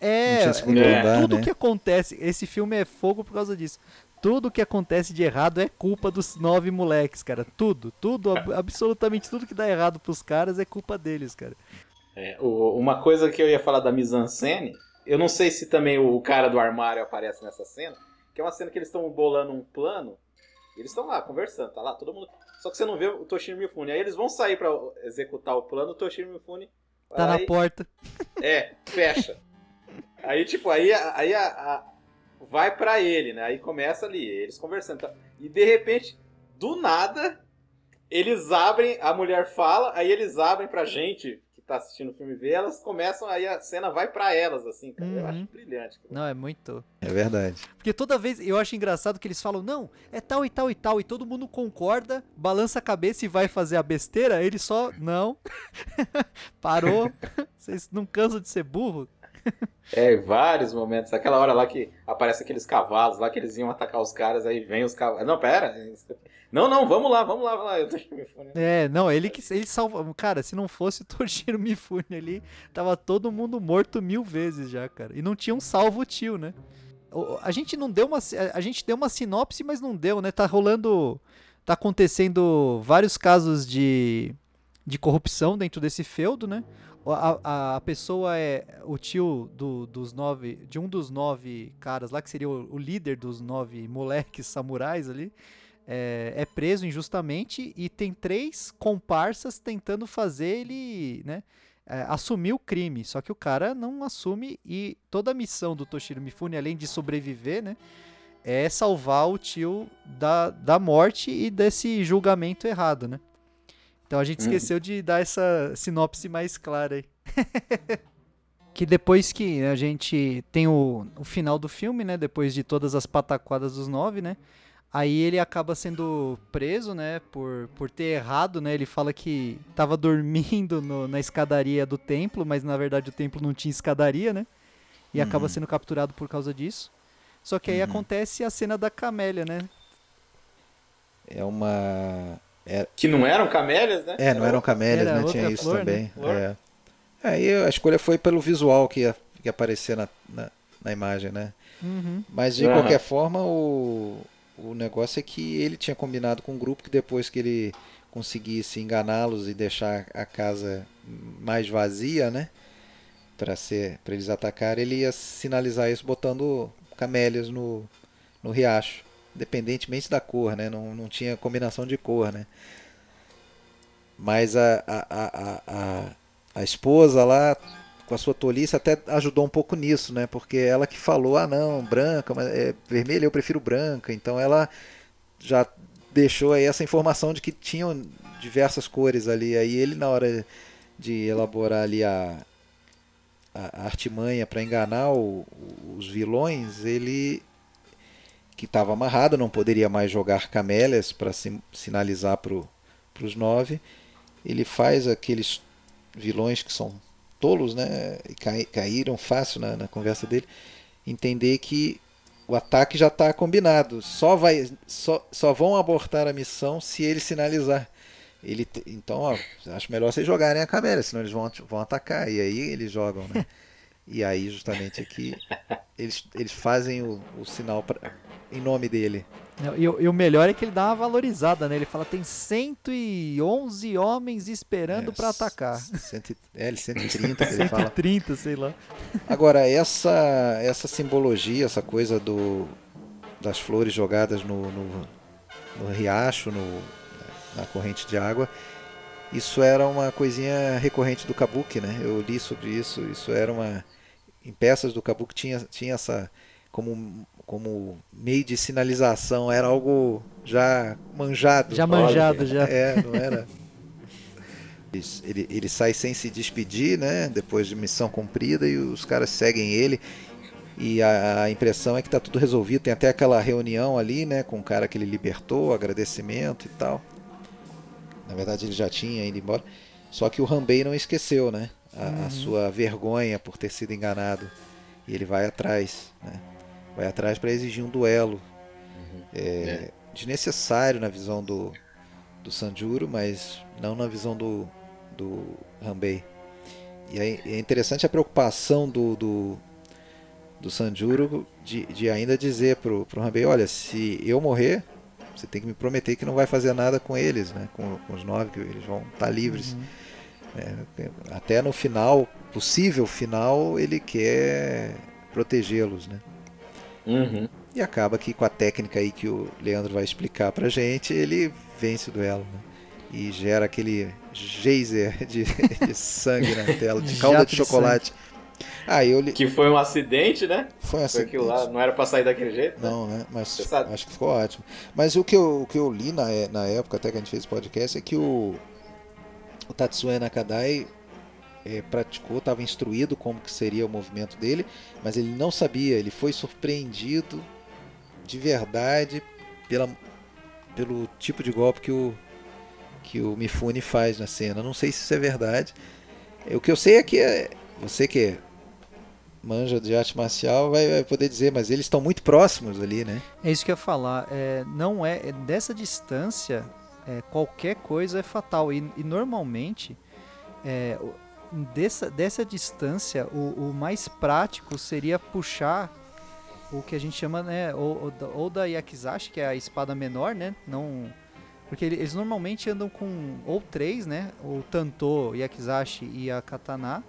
S4: é,
S2: é,
S4: tudo
S3: né?
S4: que acontece, esse filme é fogo por causa disso. Tudo que acontece de errado é culpa dos nove moleques, cara. Tudo, tudo, ab- absolutamente tudo que dá errado pros caras é culpa deles, cara.
S2: É, o- uma coisa que eu ia falar da mise-en-scène, eu não sei se também o cara do armário aparece nessa cena, que é uma cena que eles estão bolando um plano, e eles estão lá conversando, tá lá todo mundo. Só que você não vê o Toshiro Mifune. Aí eles vão sair pra executar o plano, o Toshiro Mifune
S4: Tá na
S2: aí-
S4: porta.
S2: É, fecha. aí, tipo, aí, aí a, a- vai pra ele, né? Aí começa ali, eles conversando. tá? E de repente, do nada, eles abrem, a mulher fala, aí eles abrem pra gente que tá assistindo o filme ver, elas começam, aí a cena vai pra elas, assim, cara. Eu
S4: Uhum.
S2: acho brilhante. cara.
S4: Não, é muito.
S3: É verdade.
S4: Porque toda vez eu acho engraçado que eles falam, não, é tal e tal e tal, e todo mundo concorda, balança a cabeça e vai fazer a besteira, ele só, não, [laughs] parou, [laughs] vocês não cansam de ser burro?
S2: É, vários momentos. Aquela hora lá que aparece aqueles cavalos lá que eles iam atacar os caras, aí vem os cavalos. Não, pera. Não, não, vamos lá, vamos lá, vamos lá. Eu tô.
S4: É, não, ele que ele salva, cara, se não fosse o Toshiro Mifune ali, tava todo mundo morto mil vezes já, cara, e não tinha um salvo tio, né? A gente não deu uma, a gente deu uma sinopse, mas não deu, né? Tá rolando, tá acontecendo vários casos de, de corrupção dentro desse feudo, né? A, a, pessoa é o tio do- dos nove, de um dos nove caras lá, que seria o, o líder dos nove moleques samurais ali, é, é preso injustamente e tem três comparsas tentando fazer ele, né, é, assumir o crime. Só que o cara não assume e toda a missão do Toshiro Mifune, além de sobreviver, né, é salvar o tio da, da morte e desse julgamento errado, né? Então a gente
S2: Hum.
S4: esqueceu de dar essa sinopse mais clara aí. [laughs] que depois que a gente tem o, o final do filme, né? Depois de todas as pataquadas dos nove, né? Aí ele acaba sendo preso, né? Por, por ter errado, né? Ele fala que tava dormindo no- na escadaria do templo, mas na verdade o templo não tinha escadaria, né? E acaba
S3: Uhum.
S4: sendo capturado por causa disso. Só que aí
S3: Uhum.
S4: acontece a cena da camélia, né?
S3: É uma.
S2: Que não eram camélias, né?
S3: É, não eram camélias,
S4: Era
S3: né? Tinha isso
S4: flor, né?
S3: também.
S2: Flor.
S3: É. Aí a escolha foi pelo visual que ia, que ia aparecer na, na, na imagem, né?
S4: Uhum.
S3: Mas de
S2: Aham.
S3: qualquer forma, o, o negócio é que ele tinha combinado com o grupo que depois que ele conseguisse enganá-los e deixar a casa mais vazia, né? Para ser, para eles atacarem, ele ia sinalizar isso botando camélias no, no riacho, independentemente da cor, né? Não, não tinha combinação de cor, né? Mas a, a, a, a, esposa lá, com a sua tolice, até ajudou um pouco nisso, né? Porque ela que falou, ah não, branca, mas é vermelha, eu prefiro branca. Então ela já deixou aí essa informação de que tinham diversas cores ali. Aí ele na hora de elaborar ali a, a artimanha para enganar o- os vilões, ele que estava amarrado, não poderia mais jogar camélias para sinalizar para os nove. Ele faz aqueles vilões que são tolos, né? E cai- caíram fácil na, na conversa dele. Entender que o ataque já está combinado. Só, vai, só, só vão abortar a missão se ele sinalizar. Ele, então, ó, acho melhor vocês jogarem a camélia, senão eles vão, vão atacar. E aí eles jogam, né? [laughs] E aí, justamente aqui, eles, eles fazem o, o sinal pra, em nome dele.
S4: E, o- e o melhor é que ele dá uma valorizada, né? Ele fala, tem 111 homens esperando
S3: É,
S4: pra atacar.
S3: Cento, e- é, ele 130 que [laughs] ele fala.
S4: 130, sei lá.
S3: Agora, essa, essa simbologia, essa coisa do, das flores jogadas no, no, no riacho, no, na corrente de água, isso era uma coisinha recorrente do kabuki, né? Eu li sobre isso, isso era uma... Em peças do kabuki tinha, tinha essa... Como, como meio de sinalização, era algo já manjado.
S4: Já manjado, já.
S3: É, não era... [laughs] Ele, ele, sai sem se despedir, né? Depois de missão cumprida e os caras seguem ele. E a, a impressão é que tá tudo resolvido. Tem até aquela reunião ali, né? Com o cara que ele libertou, agradecimento e tal. Na verdade ele já tinha ido embora. Só que o Rambei não esqueceu, né? A, a sua vergonha por ter sido enganado. E ele vai atrás, né? Vai atrás para exigir um duelo. É, Desnecessário na visão do, do Sanjuro, mas não na visão do, do Rambei. E é interessante a preocupação do, do, do Sanjuro de, de ainda dizer pro, pro Rambei, olha, se eu morrer, você tem que me prometer que não vai fazer nada com eles, né? Com, com os nove, que eles vão estar livres. É, até no final, possível final, ele quer protegê-los, né?
S2: Uhum.
S3: E acaba que com a técnica aí que o Leandro vai explicar pra gente, ele vence o duelo, né? E gera aquele geyser de, [laughs] de sangue na tela, de [laughs] calda de chocolate. Ah, eu li...
S2: Que foi um acidente, né?
S3: Foi
S2: Foi
S3: assim.
S2: aquilo lá, não era pra sair daquele jeito? né?
S3: Não, né? Mas acho que ficou ótimo. Mas o que eu, o que eu li na, é- na época, até que a gente fez esse podcast, é que o, o Tatsuya Nakadai é, praticou, estava instruído como que seria o movimento dele, mas ele não sabia, ele foi surpreendido de verdade pela, pelo tipo de golpe que o, que o Mifune faz na cena. Não sei se isso é verdade. É, O que eu sei é que é, você que é manja de arte marcial vai poder dizer, mas eles estão muito próximos ali, né?
S4: É isso que eu ia falar. É, não é, é dessa distância, é, qualquer coisa é fatal. E, e normalmente, é, dessa, dessa distância, o, o mais prático seria puxar o que a gente chama, né, ou, ou da- Yakizashi, que é a espada menor, né? Não, porque ele- eles normalmente andam com ou três, né? O Tanto, Yakizashi e a Katana,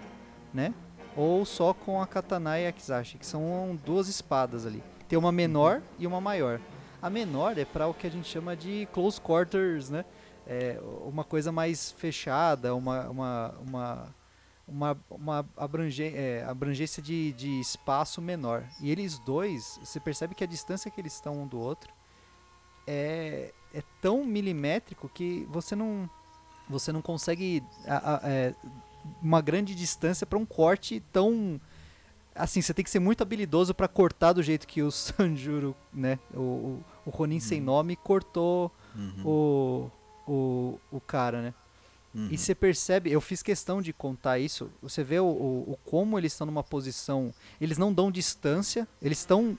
S4: né? Ou só com a Katana e a Yakizashi, que são duas espadas ali. Tem uma menor e uma maior. A menor é para o que a gente chama de close quarters, né? É uma coisa mais fechada, uma, uma, uma, uma, uma abrange- é, abrangência de, de espaço menor. E eles dois, você percebe que a distância que eles estão um do outro é, é tão milimétrico que você não, você não consegue a- a- é, uma grande distância para um corte tão assim, você tem que ser muito habilidoso para cortar do jeito que o [laughs] Sanjuro, né, o, o, o Ronin sem nome cortou o, o, o cara, né? E você percebe, eu fiz questão de contar isso. Você vê o, o, o como eles estão numa posição. Eles não dão distância, eles estão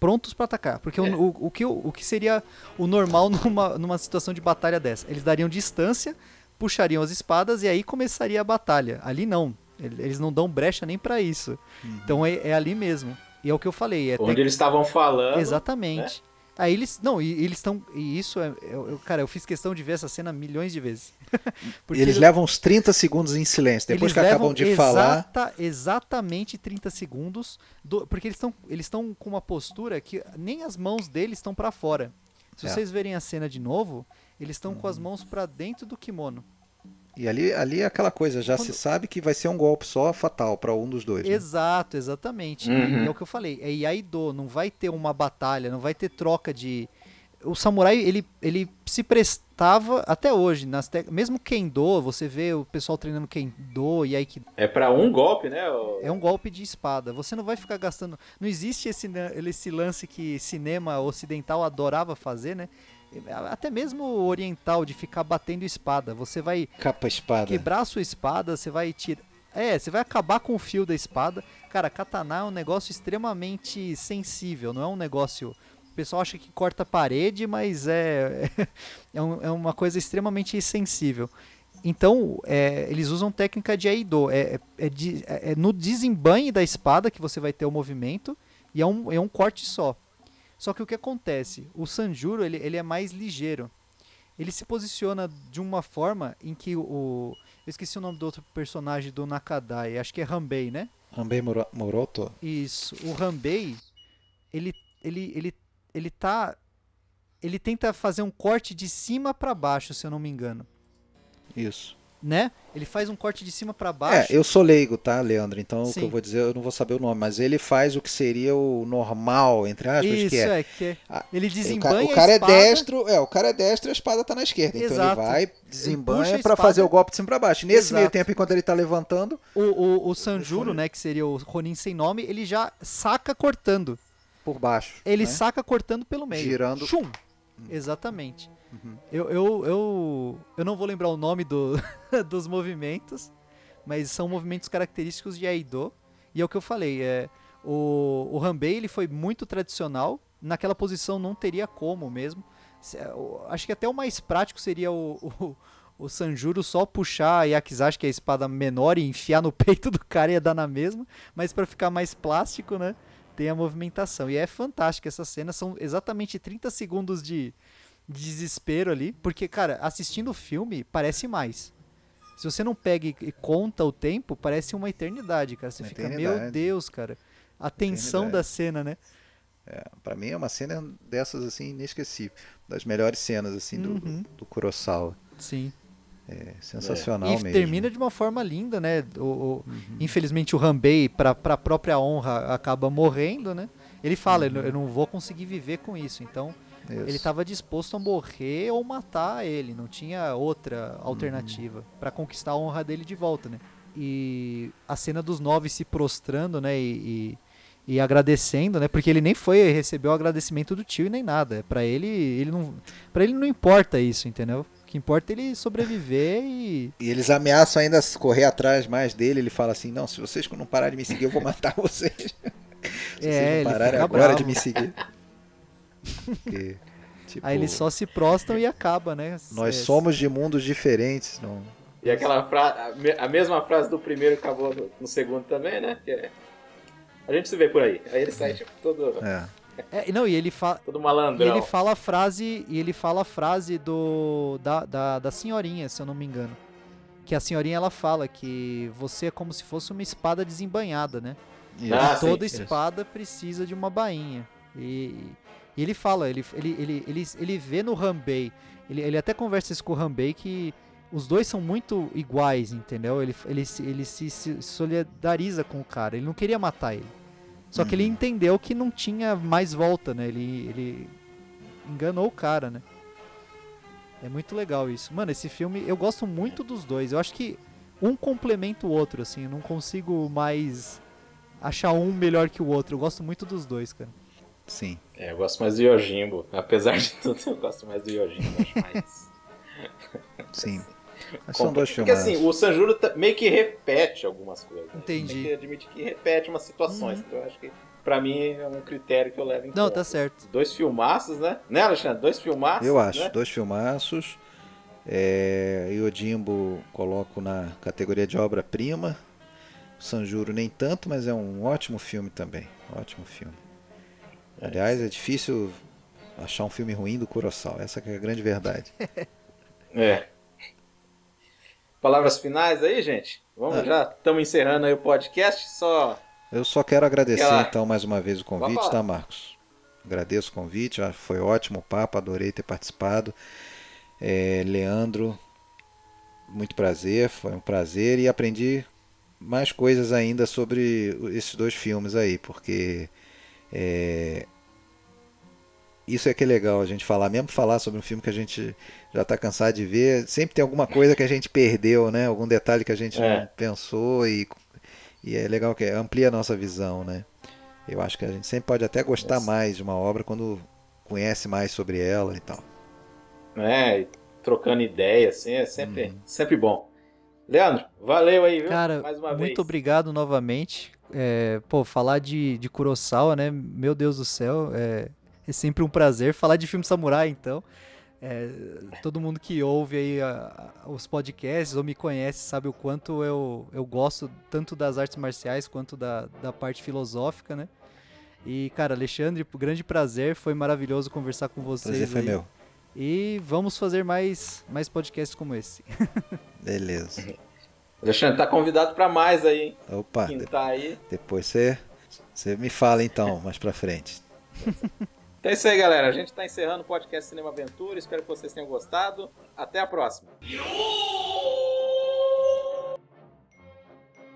S4: prontos para atacar. Porque o-
S2: É.
S4: o, o, que, o, o que seria o normal [laughs] numa, numa situação de batalha dessa? Eles dariam distância, puxariam as espadas e aí começaria a batalha. Ali não. Ele- Eles não dão brecha nem para isso. Então é, é ali mesmo. E é o que eu falei. É
S2: Onde eles estavam falando.
S4: Exatamente. Aí eles. Não, e eles estão. E isso é. Eu, eu- cara, eu fiz questão de ver essa cena milhões de vezes. [laughs] Porque
S3: eles levam uns 30 segundos em silêncio, depois que acabam de falar.
S4: exata- exatamente 30 segundos. do- porque eles estão eles estão com uma postura que nem as mãos deles estão pra fora. Se
S3: É.
S4: vocês verem a cena de novo, eles estão com as mãos pra dentro do kimono.
S3: E ali, ali é aquela coisa, já se sabe que vai ser um golpe só fatal para um dos dois. né?
S4: Exato, exatamente.
S2: Uhum.
S4: E é o que eu falei. É Iaido, não vai ter uma batalha, não vai ter troca de. O samurai, ele, ele se prestava até hoje, nas tec... mesmo Kendo, você vê o pessoal treinando Kendo e Aikido.
S2: É pra um golpe, né? o-
S4: É um golpe de espada. Você não vai ficar gastando. Não existe esse, na- esse lance que cinema ocidental adorava fazer, né? Até mesmo oriental, de ficar batendo espada. Você vai
S3: Capa espada.
S4: quebrar a sua espada, você vai tirar. É, você vai acabar com o fio da espada. Cara, katana é um negócio extremamente sensível, não é um negócio. O pessoal acha que corta a parede, mas é, [laughs] é, um- é uma coisa extremamente sensível. Então, é, eles usam técnica de Aido. É, é- é de- é- é no desembanhe da espada que você vai ter o movimento, e é um, é um corte só. Só que o que acontece? O Sanjuro ele, ele é mais ligeiro. Ele se posiciona de uma forma em que o. Eu esqueci o nome do outro personagem do Nakadai, acho que é Hanbei, né?
S3: Rambei Moro- Moroto?
S4: Isso. O Hanbei, ele, ele, ele, ele tá. Ele tenta fazer um corte de cima pra baixo, se eu não me engano.
S3: Isso.
S4: Né? Ele faz um corte de cima pra
S3: É,
S4: baixo.
S3: eu sou leigo, tá, Leandro? Então o que
S4: Sim.
S3: eu vou dizer, eu não vou saber o nome, mas ele faz o que seria o normal, entre aspas,
S4: Isso,
S3: que é.
S4: é, que é. Ele
S3: O
S4: desembanha
S3: o cara
S4: a
S3: é
S4: espada,
S3: destro, é, o cara é destro e a espada tá na esquerda. Então
S4: Exato.
S3: ele vai, desembanha
S4: a
S3: pra
S4: espada-
S3: fazer o golpe de cima pra baixo. Nesse
S4: Exato.
S3: meio tempo, enquanto ele tá levantando,
S4: O, o, o Sanjuro, né, que seria o Ronin sem nome, ele já saca cortando.
S3: por baixo.
S4: Ele
S3: né?
S4: saca cortando pelo meio.
S3: Girando.
S4: Chum! Exatamente.
S3: Uhum.
S4: Eu, eu, eu, eu não vou lembrar o nome do, [laughs] dos movimentos, mas são movimentos característicos de Aido. E é o que eu falei, é, o, o Hanbei ele foi muito tradicional, naquela posição não teria como mesmo. É, Acho que até o mais prático seria o, [laughs] o, o Sanjuro só puxar a Yakizashi, que é a espada menor, e enfiar no [laughs] peito do cara e ia dar na mesma, mas para ficar mais plástico, né? Tem a movimentação. E é fantástica essa cena, são exatamente 30 segundos de desespero ali, porque, cara, assistindo o filme parece mais. Se você não pega e, conta o tempo, parece uma eternidade, cara. Você
S3: Uma
S4: fica, meu
S3: eternidade.
S4: Deus, cara. A tensão
S3: Eternidade.
S4: da cena, né?
S3: Pra mim é uma cena dessas assim inesquecível, das melhores cenas assim do,
S4: Uhum.
S3: do Kurosawa.
S4: Sim.
S3: É sensacional
S4: e
S3: mesmo.
S4: termina de uma forma linda, né? O, o- Infelizmente o Hanbei, pra, pra própria honra, acaba morrendo, né? Ele fala, "Eu não- eu não vou conseguir viver com isso. Então,
S3: Isso.
S4: ele estava disposto a morrer ou matar ele, não tinha outra alternativa pra conquistar a honra dele de volta, né? E a cena dos nove se prostrando, né, e, e, e agradecendo, né? Porque ele nem foi receber o agradecimento do tio e nem nada. Para ele, ele não, para ele não importa isso, entendeu? O que importa é ele sobreviver e
S3: E eles ameaçam ainda correr atrás mais dele. Ele fala assim: Não, se vocês não pararem de me seguir, eu vou matar [laughs] vocês. [laughs] se
S4: É,
S3: vocês não pararem agora
S4: bravo.
S3: de me seguir. [laughs] Porque, tipo,
S4: aí eles só se prostam e acaba, né?
S3: Nós
S4: É,
S3: somos de mundos diferentes. Não...
S2: E aquela frase, a, me- a mesma frase do primeiro acabou no, no segundo também, né? Que é, a gente se vê por aí. Aí ele sai tipo todo,
S3: É.
S4: É, não, e ele fala
S2: todo
S4: E
S2: malandrão.
S4: ele fala a frase, e ele fala a frase do da, da, da senhorinha, se eu não me engano. Que a senhorinha ela fala que você é como se fosse uma espada desembanhada, né?
S3: Isso.
S2: Ah, sim.
S4: Toda
S3: Isso.
S4: espada precisa de uma bainha. E, e ele fala, ele, ele, ele, ele, ele vê no Hanbei, ele, ele até conversa isso com o Hanbei que os dois são muito iguais, entendeu? Ele, ele, se- ele se, se solidariza com o cara, ele não queria matar ele. Só que ele
S3: Uhum.
S4: entendeu que não tinha mais volta, né? Ele, ele enganou o cara, né? É muito legal isso. Mano, esse filme, eu gosto muito dos dois. Eu acho que um complementa o outro, assim. Eu não consigo mais achar um melhor que o outro. Eu gosto muito dos dois, cara.
S3: Sim.
S2: É, eu gosto mais do Yojimbo. Apesar de tudo, eu gosto mais do Yojimbo. Acho mais... [laughs]
S3: Sim. Mas são dois
S2: Porque
S3: filmes.
S2: assim, o Sanjuro tá- meio que repete algumas coisas. né?
S4: Entendi.
S2: Tem que admitir que repete umas situações.
S4: Uhum.
S2: Então eu acho que pra mim é um critério que eu levo em
S4: Não,
S2: conta.
S4: tá certo.
S2: Dois filmaços, né? Né, Alexandre? Dois filmaços.
S3: Eu acho.
S2: Né?
S3: Dois filmaços. É, Yojimbo coloco na categoria de obra-prima. Sanjuro nem tanto, mas é um ótimo filme também. Ótimo filme. Aliás, é difícil achar um filme ruim do Kurosawa. Essa que é a grande verdade. [laughs]
S2: É. Palavras finais aí, gente? Vamos,
S3: Ah.
S2: já estamos encerrando aí o podcast. Só
S3: Eu só quero agradecer
S2: Aquela-
S3: então mais uma vez o convite, tá, Marcos? Agradeço o convite, foi ótimo o papo, adorei ter participado. É, Leandro, muito prazer, foi um prazer e aprendi mais coisas ainda sobre esses dois filmes aí, porque é, isso é que é legal a gente falar, mesmo falar sobre um filme que a gente já está cansado de ver, sempre tem alguma coisa que a gente perdeu, né? Algum detalhe que a gente
S2: É.
S3: não pensou e, e é legal que amplia a nossa visão, né? Eu acho que a gente sempre pode até gostar mais de uma obra quando conhece mais sobre ela e tal.
S2: e trocando ideia, assim, é sempre,
S3: Uhum.
S2: sempre bom. Leandro, valeu aí, viu?
S4: Cara,
S2: Mais uma
S4: muito
S2: vez.
S4: obrigado novamente. É, pô, falar de, de Kurosawa, né? Meu Deus do céu. É, É sempre um prazer falar de filme samurai, então. É, todo mundo que ouve aí a, a, os podcasts ou me conhece sabe o quanto eu, eu gosto tanto das artes marciais quanto da, da parte filosófica, né? E, cara, Alexandre, grande prazer, foi maravilhoso conversar com vocês.
S3: Prazer foi
S4: aí.
S3: meu.
S4: E vamos fazer mais, mais podcasts como esse. [laughs]
S3: Beleza.
S2: Alexandre, tá convidado para mais aí, hein?
S3: Opa,
S2: Quem tá aí.
S3: depois você você me fala então, mais pra frente. [laughs]
S2: Então é isso aí, galera. A gente tá encerrando o podcast Cinema Aventura. Espero que vocês tenham gostado. Até a próxima.